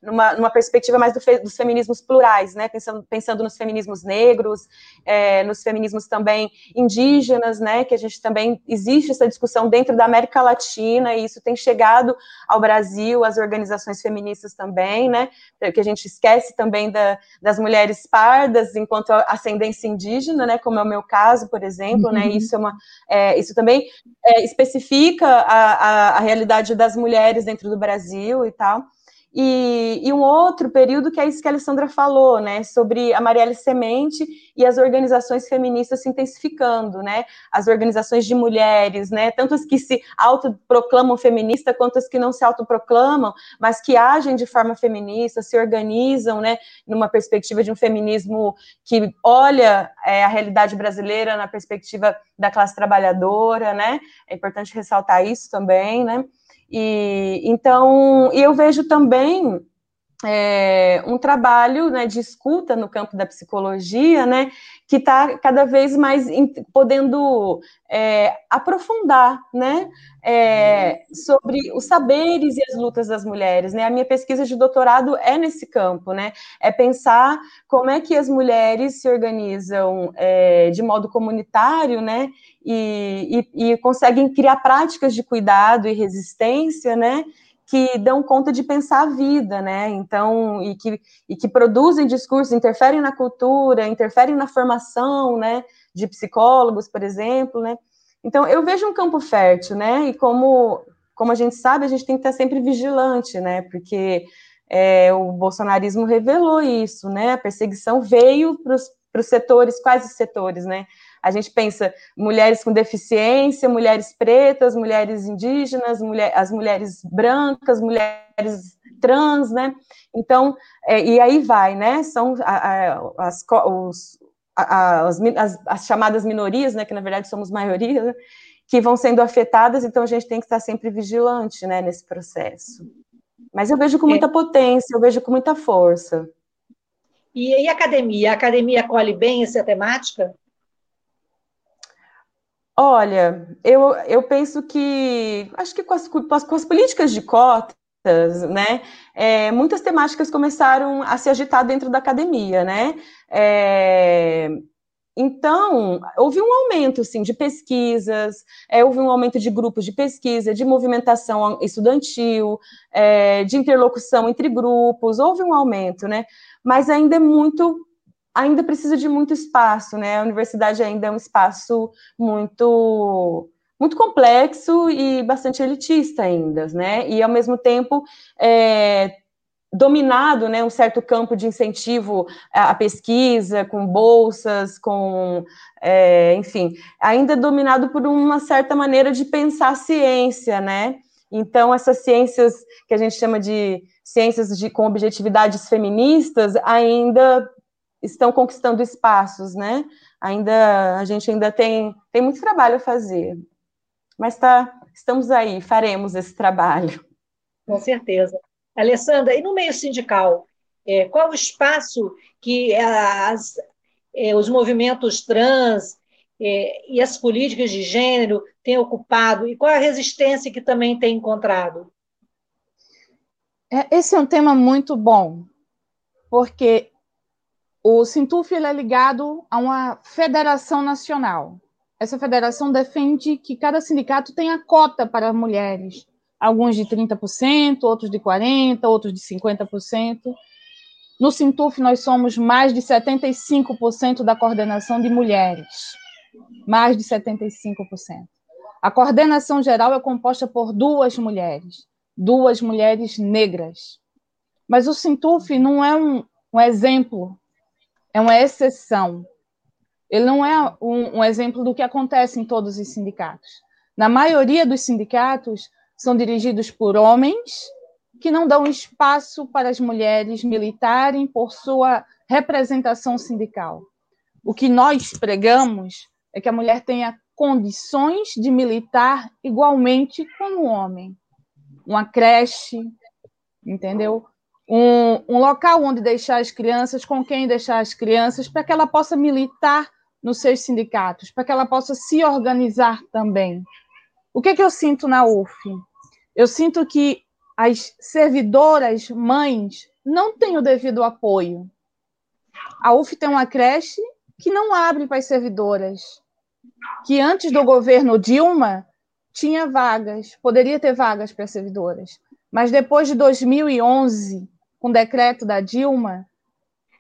numa, numa perspectiva mais do fe, dos feminismos plurais, né, pensando, pensando nos feminismos negros, é, nos feminismos também indígenas, né, que a gente também, existe essa discussão dentro da América Latina, e isso tem chegado ao Brasil, às organizações feministas também, né, que a gente esquece também da, das mulheres pardas enquanto ascendência indígena, né, como é o meu caso, por exemplo, né, uhum. né, isso é uma, é, isso também é, especifica a, a, a realidade das mulheres dentro do Brasil e tal, e, e, um outro período que é isso que a Alessandra falou, né, sobre a Marielle Semente e as organizações feministas se intensificando, né, as organizações de mulheres, né, tanto as que se autoproclamam feminista quanto as que não se autoproclamam, mas que agem de forma feminista, se organizam, né, numa perspectiva de um feminismo que olha é, a realidade brasileira na perspectiva da classe trabalhadora, né, é importante ressaltar isso também, né, e então eu vejo também é, um trabalho né, de escuta no campo da psicologia, né, que está cada vez mais podendo é, aprofundar, né, é, sobre os saberes e as lutas das mulheres, né. A minha pesquisa de doutorado é nesse campo, né, é pensar como é que as mulheres se organizam é, de modo comunitário, né, e, e, e conseguem criar práticas de cuidado e resistência, né, que dão conta de pensar a vida, né? Então, e que, e que produzem discursos, interferem na cultura, interferem na formação, né? De psicólogos, por exemplo, né? Então, eu vejo um campo fértil, né? E como, como a gente sabe, a gente tem que estar sempre vigilante, né? Porque é, o bolsonarismo revelou isso, né? A perseguição veio para os setores, quais os setores, né? A gente pensa mulheres com deficiência, mulheres pretas, mulheres indígenas, mulher, as mulheres brancas, mulheres trans, né? Então, é, e aí vai, né? São a, a, as, os, a, as, as, as, chamadas minorias, né? Que na verdade somos maioria, né? que vão sendo afetadas, então a gente tem que estar sempre vigilante, né? Nesse processo. Mas eu vejo com muita potência, eu vejo com muita força. E, e a academia? A academia acolhe bem essa temática? Olha, eu, eu penso que acho que com as, com as, com as políticas de cotas, né, é, muitas temáticas começaram a se agitar dentro da academia, né? É, então, houve um aumento assim, de pesquisas, é, houve um aumento de grupos de pesquisa, de movimentação estudantil, é, de interlocução entre grupos, houve um aumento, né? Mas ainda é muito ainda precisa de muito espaço, né? A universidade ainda é um espaço muito muito complexo e bastante elitista ainda, né? E ao mesmo tempo é, dominado, né, um certo campo de incentivo à pesquisa, com bolsas, com, é, enfim, ainda dominado por uma certa maneira de pensar ciência, né? Então essas ciências que a gente chama de ciências de, com objetividades feministas ainda estão conquistando espaços, né? Ainda a gente ainda tem tem muito trabalho a fazer, mas tá, estamos aí, faremos esse trabalho. Com certeza. Alessandra, e no meio sindical, é, qual o espaço que as, é, os movimentos trans é, e as políticas de gênero têm ocupado e qual a resistência que também tem encontrado? É, esse é um tema muito bom, porque o Sintuf é ligado a uma federação nacional. Essa federação defende que cada sindicato tenha cota para mulheres, alguns de 30%, outros de 40%, outros de 50%. No Sintuf, nós somos mais de 75% da coordenação de mulheres. Mais de 75%. A coordenação geral é composta por duas mulheres, duas mulheres negras. Mas o Sintuf não é um, um exemplo é uma exceção. Ele não é um, um exemplo do que acontece em todos os sindicatos. Na maioria dos sindicatos, são dirigidos por homens que não dão espaço para as mulheres militarem por sua representação sindical. O que nós pregamos é que a mulher tenha condições de militar igualmente como o homem. Uma creche, entendeu? Um, um local onde deixar as crianças, com quem deixar as crianças, para que ela possa militar nos seus sindicatos, para que ela possa se organizar também. O que, é que eu sinto na UF? Eu sinto que as servidoras mães não têm o devido apoio. A UF tem uma creche que não abre para as servidoras, que antes do governo Dilma tinha vagas, poderia ter vagas para as servidoras. Mas depois de 2011, com o decreto da Dilma,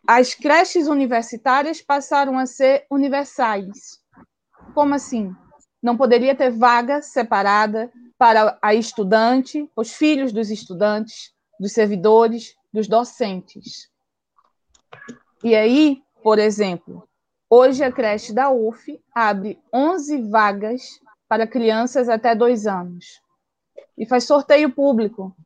as creches universitárias passaram a ser universais. Como assim? Não poderia ter vaga separada para a estudante, os filhos dos estudantes, dos servidores, dos docentes. E aí, por exemplo, hoje a creche da UF abre 11 vagas para crianças até dois anos e faz sorteio público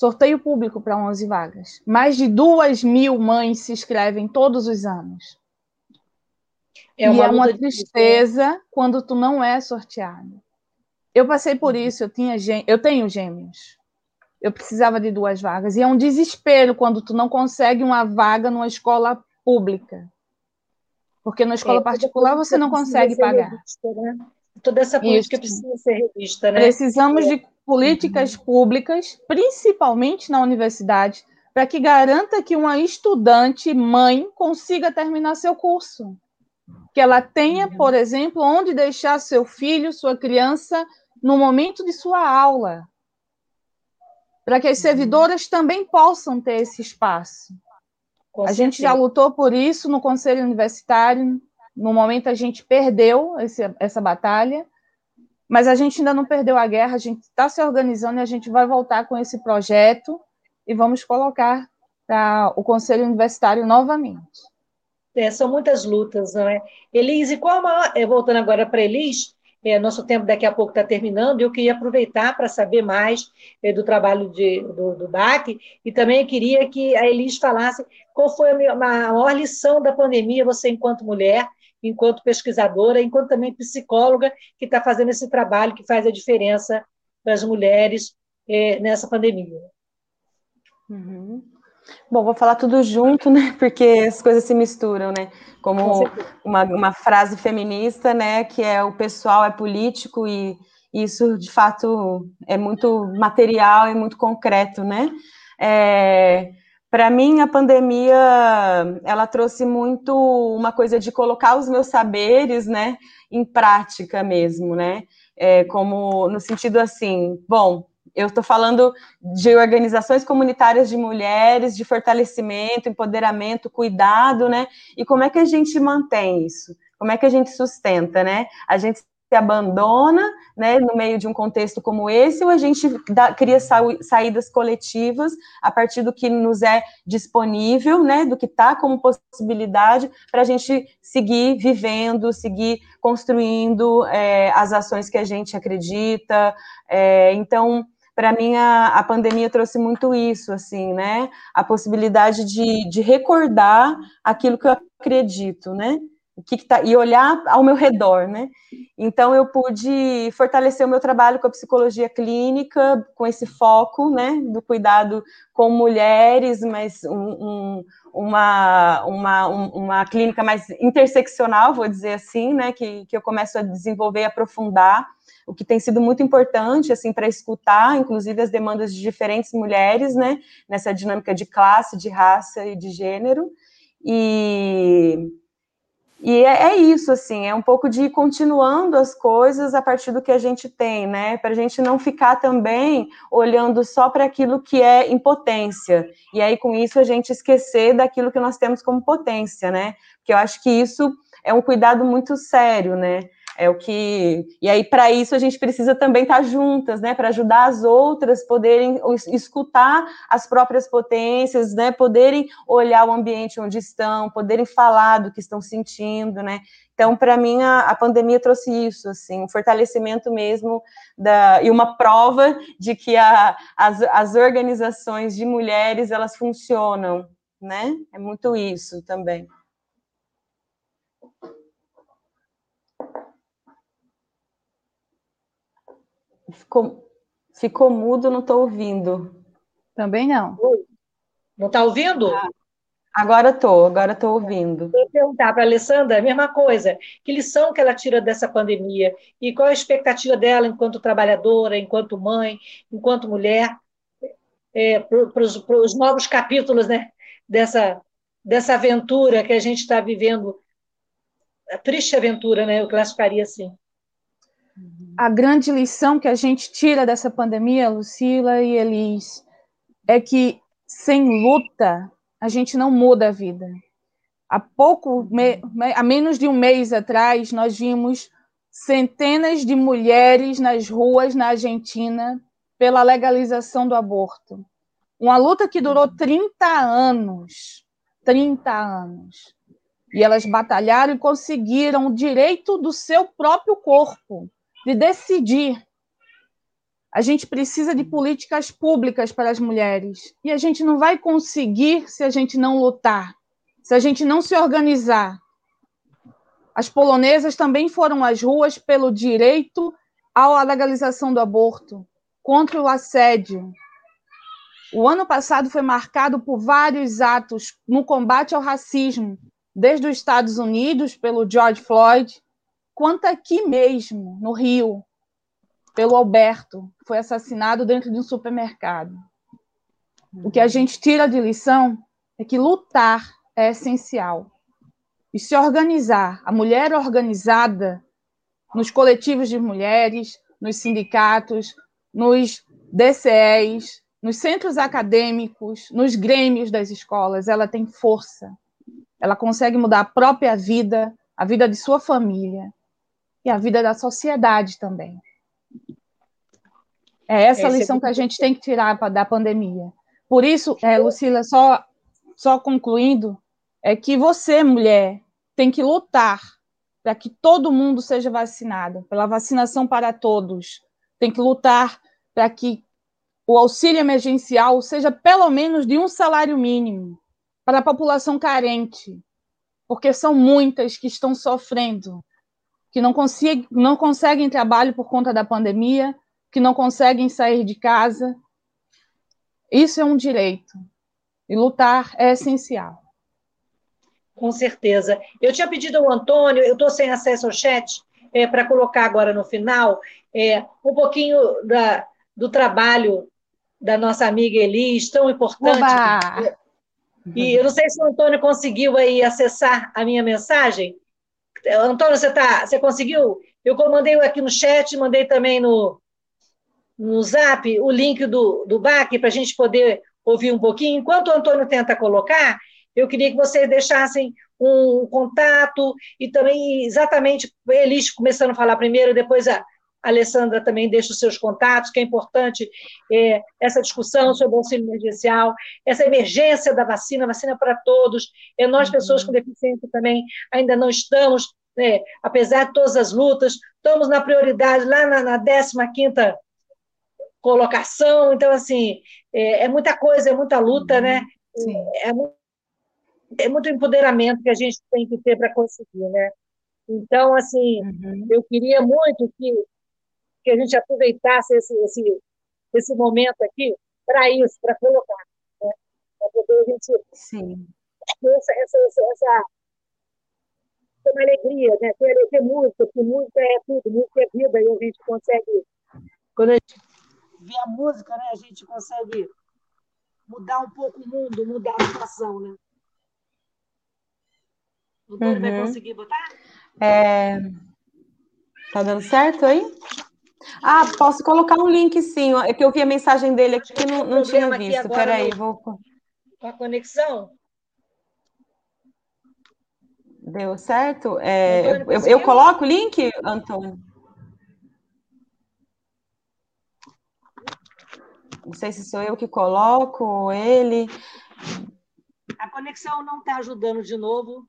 Sorteio público para 11 vagas. Mais de duas mil mães se inscrevem todos os anos. É uma e é uma tristeza de... quando tu não é sorteado. Eu passei por uhum. isso, eu, tinha, eu tenho gêmeos. Eu precisava de duas vagas. E é um desespero quando tu não consegue uma vaga numa escola pública. Porque na escola é, particular você não consegue pagar. Revista, né? Toda essa política isso. precisa ser revista, né? Precisamos de políticas uhum. públicas, principalmente na universidade, para que garanta que uma estudante mãe consiga terminar seu curso. Que ela tenha, uhum. por exemplo, onde deixar seu filho, sua criança, no momento de sua aula. Para que as uhum. servidoras também possam ter esse espaço. Com a certeza. gente já lutou por isso no Conselho Universitário. No momento, a gente perdeu esse, essa batalha, mas a gente ainda não perdeu a guerra, a gente está se organizando e a gente vai voltar com esse projeto e vamos colocar para o Conselho Universitário novamente. É, são muitas lutas, não é? Elise, qual maior, é, voltando agora para Elis, é, nosso tempo daqui a pouco está terminando, eu queria aproveitar para saber mais é, do trabalho de, do, do DAC, e também queria que a Elis falasse qual foi a maior lição da pandemia, você enquanto mulher, enquanto pesquisadora, enquanto também psicóloga, que está fazendo esse trabalho que faz a diferença para as mulheres é, nessa pandemia. Uhum. Bom, vou falar tudo junto, né? Porque as coisas se misturam, né? Como uma, uma frase feminista, né? Que é o pessoal é político e isso, de fato, é muito material e muito concreto, né? É, para mim, a pandemia, ela trouxe muito uma coisa de colocar os meus saberes, né, em prática mesmo, né? É, como no sentido assim, bom, eu estou falando de organizações comunitárias de mulheres, de fortalecimento, empoderamento, cuidado, né? E como é que a gente mantém isso? Como é que a gente sustenta, né? A gente se abandona, né, no meio de um contexto como esse, ou a gente dá, cria sa saídas coletivas a partir do que nos é disponível, né, do que está como possibilidade para a gente seguir vivendo, seguir construindo é, as ações que a gente acredita. É, então, para mim a, a, pandemia trouxe muito isso, assim, né? A possibilidade de, de recordar aquilo que eu acredito, né? O que, que tá, e olhar ao meu redor, né? Então eu pude fortalecer o meu trabalho com a psicologia clínica, com esse foco, né, do cuidado com mulheres, mas um, um, uma, uma, uma clínica mais interseccional, vou dizer assim, né, que, que eu começo a desenvolver e aprofundar o que tem sido muito importante, assim, para escutar, inclusive, as demandas de diferentes mulheres, né, nessa dinâmica de classe, de raça e de gênero, e, e é, é isso, assim, é um pouco de ir continuando as coisas a partir do que a gente tem, né, para a gente não ficar também olhando só para aquilo que é impotência, e aí com isso a gente esquecer daquilo que nós temos como potência, né, porque eu acho que isso é um cuidado muito sério, né, é o que. E aí, para isso, a gente precisa também estar tá juntas, né? Para ajudar as outras poderem escutar as próprias potências, né? Poderem olhar o ambiente onde estão, poderem falar do que estão sentindo, né? Então, para mim, a, a, pandemia trouxe isso, assim, um fortalecimento mesmo da, e uma prova de que a, as, as organizações de mulheres elas funcionam, né? É muito isso também. Ficou, ficou mudo, não estou ouvindo. Também não. Não está ouvindo? Ah, agora estou, agora estou ouvindo. Vou perguntar para a Alessandra a mesma coisa. Que lição que ela tira dessa pandemia? E qual a expectativa dela enquanto trabalhadora, enquanto mãe, enquanto mulher, é, para os novos capítulos né, dessa, dessa aventura que a gente está vivendo? A triste aventura, né? Eu classificaria assim a grande lição que a gente tira dessa pandemia, Lucila e Elis, é que sem luta a gente não muda a vida. Há pouco, me, há menos de um mês atrás, nós vimos centenas de mulheres nas ruas na Argentina pela legalização do aborto. Uma luta que durou 30 anos. 30 anos. E elas batalharam e conseguiram o direito do seu próprio corpo de decidir. A gente precisa de políticas públicas para as mulheres. E a gente não vai conseguir se a gente não lutar, se a gente não se organizar. As polonesas também foram às ruas pelo direito à legalização do aborto, contra o assédio. O ano passado foi marcado por vários atos no combate ao racismo, desde os Estados Unidos, pelo George Floyd, quanto aqui mesmo, no Rio, pelo Alberto, foi assassinado dentro de um supermercado. O que a gente tira de lição é que lutar é essencial. E se organizar, a mulher organizada nos coletivos de mulheres, nos sindicatos, nos DCEs, nos centros acadêmicos, nos grêmios das escolas, ela tem força. Ela consegue mudar a própria vida, a vida de sua família e a vida da sociedade também. É essa Esse lição é que a gente tem que tirar da pandemia. Por isso, é, Lucila, só, só concluindo, é que você, mulher, tem que lutar para que todo mundo seja vacinado, pela vacinação para todos. Tem que lutar para que o auxílio emergencial seja pelo menos de um salário mínimo para a população carente, porque são muitas que estão sofrendo que não, consiga, não conseguem trabalho por conta da pandemia, que não conseguem sair de casa. Isso é um direito. E lutar é essencial. Com certeza. Eu tinha pedido ao Antônio, eu estou sem acesso ao chat, é, para colocar agora no final é, um pouquinho da, do trabalho da nossa amiga Elis, tão importante. Oba! E eu não sei se o Antônio conseguiu aí acessar a minha mensagem. Antônio, você, tá, você conseguiu? Eu mandei aqui no chat, mandei também no, no zap o link do, do BAC para a gente poder ouvir um pouquinho. Enquanto o Antônio tenta colocar, eu queria que vocês deixassem um contato e também exatamente Elis começando a falar primeiro, depois a Alessandra também deixa os seus contatos, que é importante é, essa discussão sobre o auxílio emergencial, essa emergência da vacina, vacina para todos. É, nós, uhum. pessoas com deficiência, também ainda não estamos, né, apesar de todas as lutas, estamos na prioridade, lá na, na 15 colocação. Então, assim, é, é, muita coisa, é muita luta, uhum. né? Sim. É, é muito empoderamento que a gente tem que ter para conseguir, né? Então, assim, uhum. eu queria muito que, que a gente aproveitasse esse, esse, esse momento aqui para isso, para colocar, né? Para poder a gente Sim. Essa, essa, essa, essa ter uma alegria, né? Ter, ter música, porque música é tudo, música é vida, e a gente consegue, quando a gente vê a música, né, a gente consegue mudar um pouco o mundo, mudar a situação, né? O Antônio uhum. vai conseguir botar? É... Tá dando certo aí? Ah, posso colocar um link sim. É que eu vi a mensagem dele aqui que não, não tinha visto. Peraí, vou. Com a conexão? Deu certo? É, eu, eu, coloco o link, Antônio? Não sei se sou eu que coloco ou ele. A conexão não está ajudando de novo.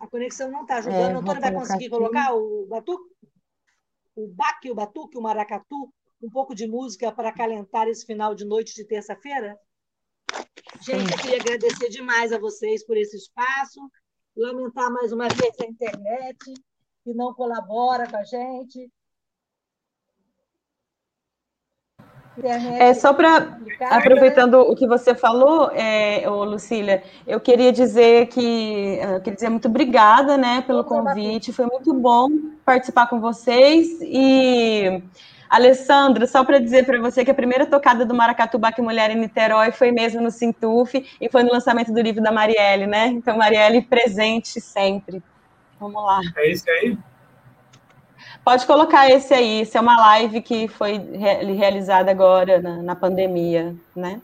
A conexão não está ajudando. É, Antônio vai conseguir aqui. colocar o batuque? O baque, o batuque, o maracatu? Um pouco de música para acalentar esse final de noite de terça-feira? Gente, eu queria agradecer demais a vocês por esse espaço. Lamentar mais uma vez a internet, que não colabora com a gente. É só para aproveitando o que você falou, é, ô, Lucília, eu queria dizer que eu queria dizer muito obrigada, né, pelo convite. Foi muito bom participar com vocês e Alessandra, só para dizer para você que a primeira tocada do Maracatu que Mulher em Niterói foi mesmo no Sintuf e foi no lançamento do livro da Marielle, né? Então, Marielle presente sempre. Vamos lá. É esse aí? Pode colocar esse aí, isso é uma live que foi realizada agora na, na pandemia, né?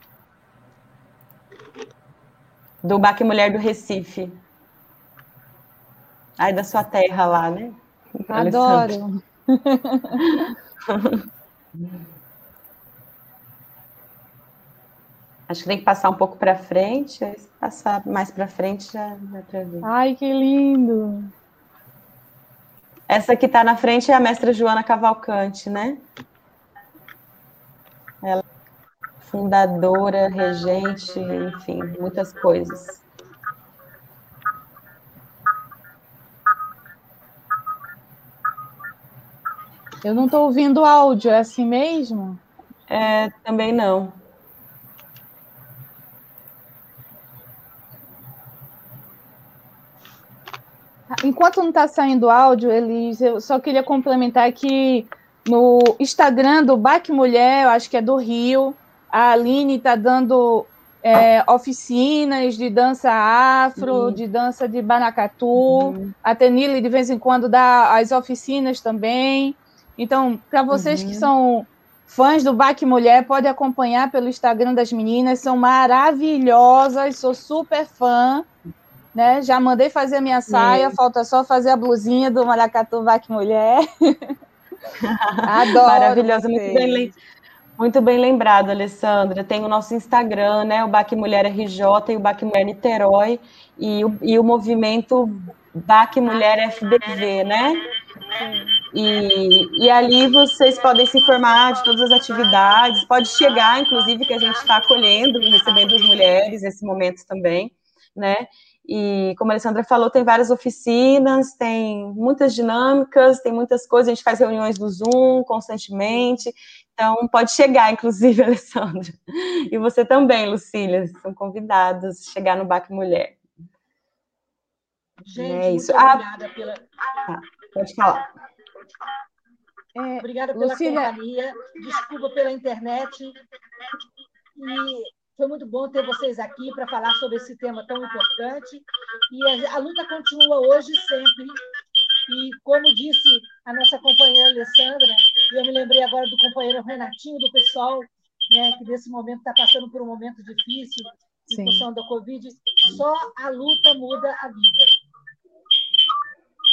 Do Baque Mulher do Recife. Aí da sua terra lá, né? Adoro. Acho que tem que passar um pouco para frente, aí se passar mais para frente já dá para ver. Ai, que lindo! Essa que está na frente é a mestra Joana Cavalcante, né? Ela é fundadora, regente, enfim, muitas coisas. Eu não estou ouvindo áudio, é assim mesmo? É, também não. Enquanto não está saindo áudio, Elis, eu só queria complementar que no Instagram do Baque Mulher, eu acho que é do Rio, a Aline está dando é, oficinas de dança afro, uhum. de dança de banacatu. Uhum. A Tenille, de vez em quando, dá as oficinas também. Então, para vocês uhum. que são fãs do Baque Mulher, pode acompanhar pelo Instagram das meninas, são maravilhosas, sou super fã né? Já mandei fazer a minha saia, falta só fazer a blusinha do Maracatu Vac Mulher. Adoro. Maravilhosa, muito bem, muito bem lembrado, Alessandra. Tem o nosso Instagram, né? O Bac Mulher RJ e o Bac Mulher Niterói e o, e o movimento Bac Mulher FBV, né? E, e ali vocês podem se informar de todas as atividades, pode chegar, inclusive, que a gente está acolhendo e recebendo as mulheres nesse momento também, né? E, como a Alessandra falou, tem várias oficinas, tem muitas dinâmicas, tem muitas coisas. A gente faz reuniões do Zoom constantemente. Então, pode chegar, inclusive, Alessandra. E você também, Lucília, são convidados a chegar no BAC Mulher. Gente, é isso. muito ah, obrigada pela. Ah, pode falar. É, obrigada pela Lucília... companhia. Desculpa pela internet. E foi muito bom ter vocês aqui para falar sobre esse tema tão importante. E a, luta continua hoje sempre. E como disse a nossa companheira Alessandra, e eu me lembrei agora do companheiro Renatinho, do pessoal, né, que nesse momento está passando por um momento difícil em Sim. função da Covid, só a luta muda a vida.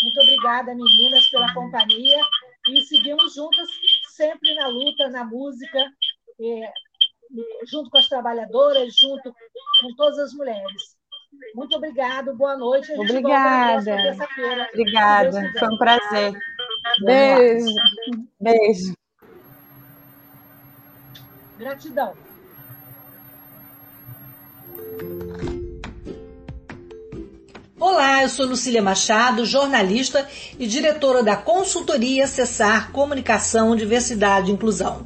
Muito obrigada, meninas, pela companhia e seguimos juntas sempre na luta, na música, é, junto com as trabalhadoras, junto com todas as mulheres. Muito obrigado, boa noite. Obrigada. Obrigada, foi um prazer. Beijo. Beijo. Gratidão. Olá, eu sou Lucília Machado, jornalista e diretora da consultoria Acessar Comunicação, Diversidade e Inclusão.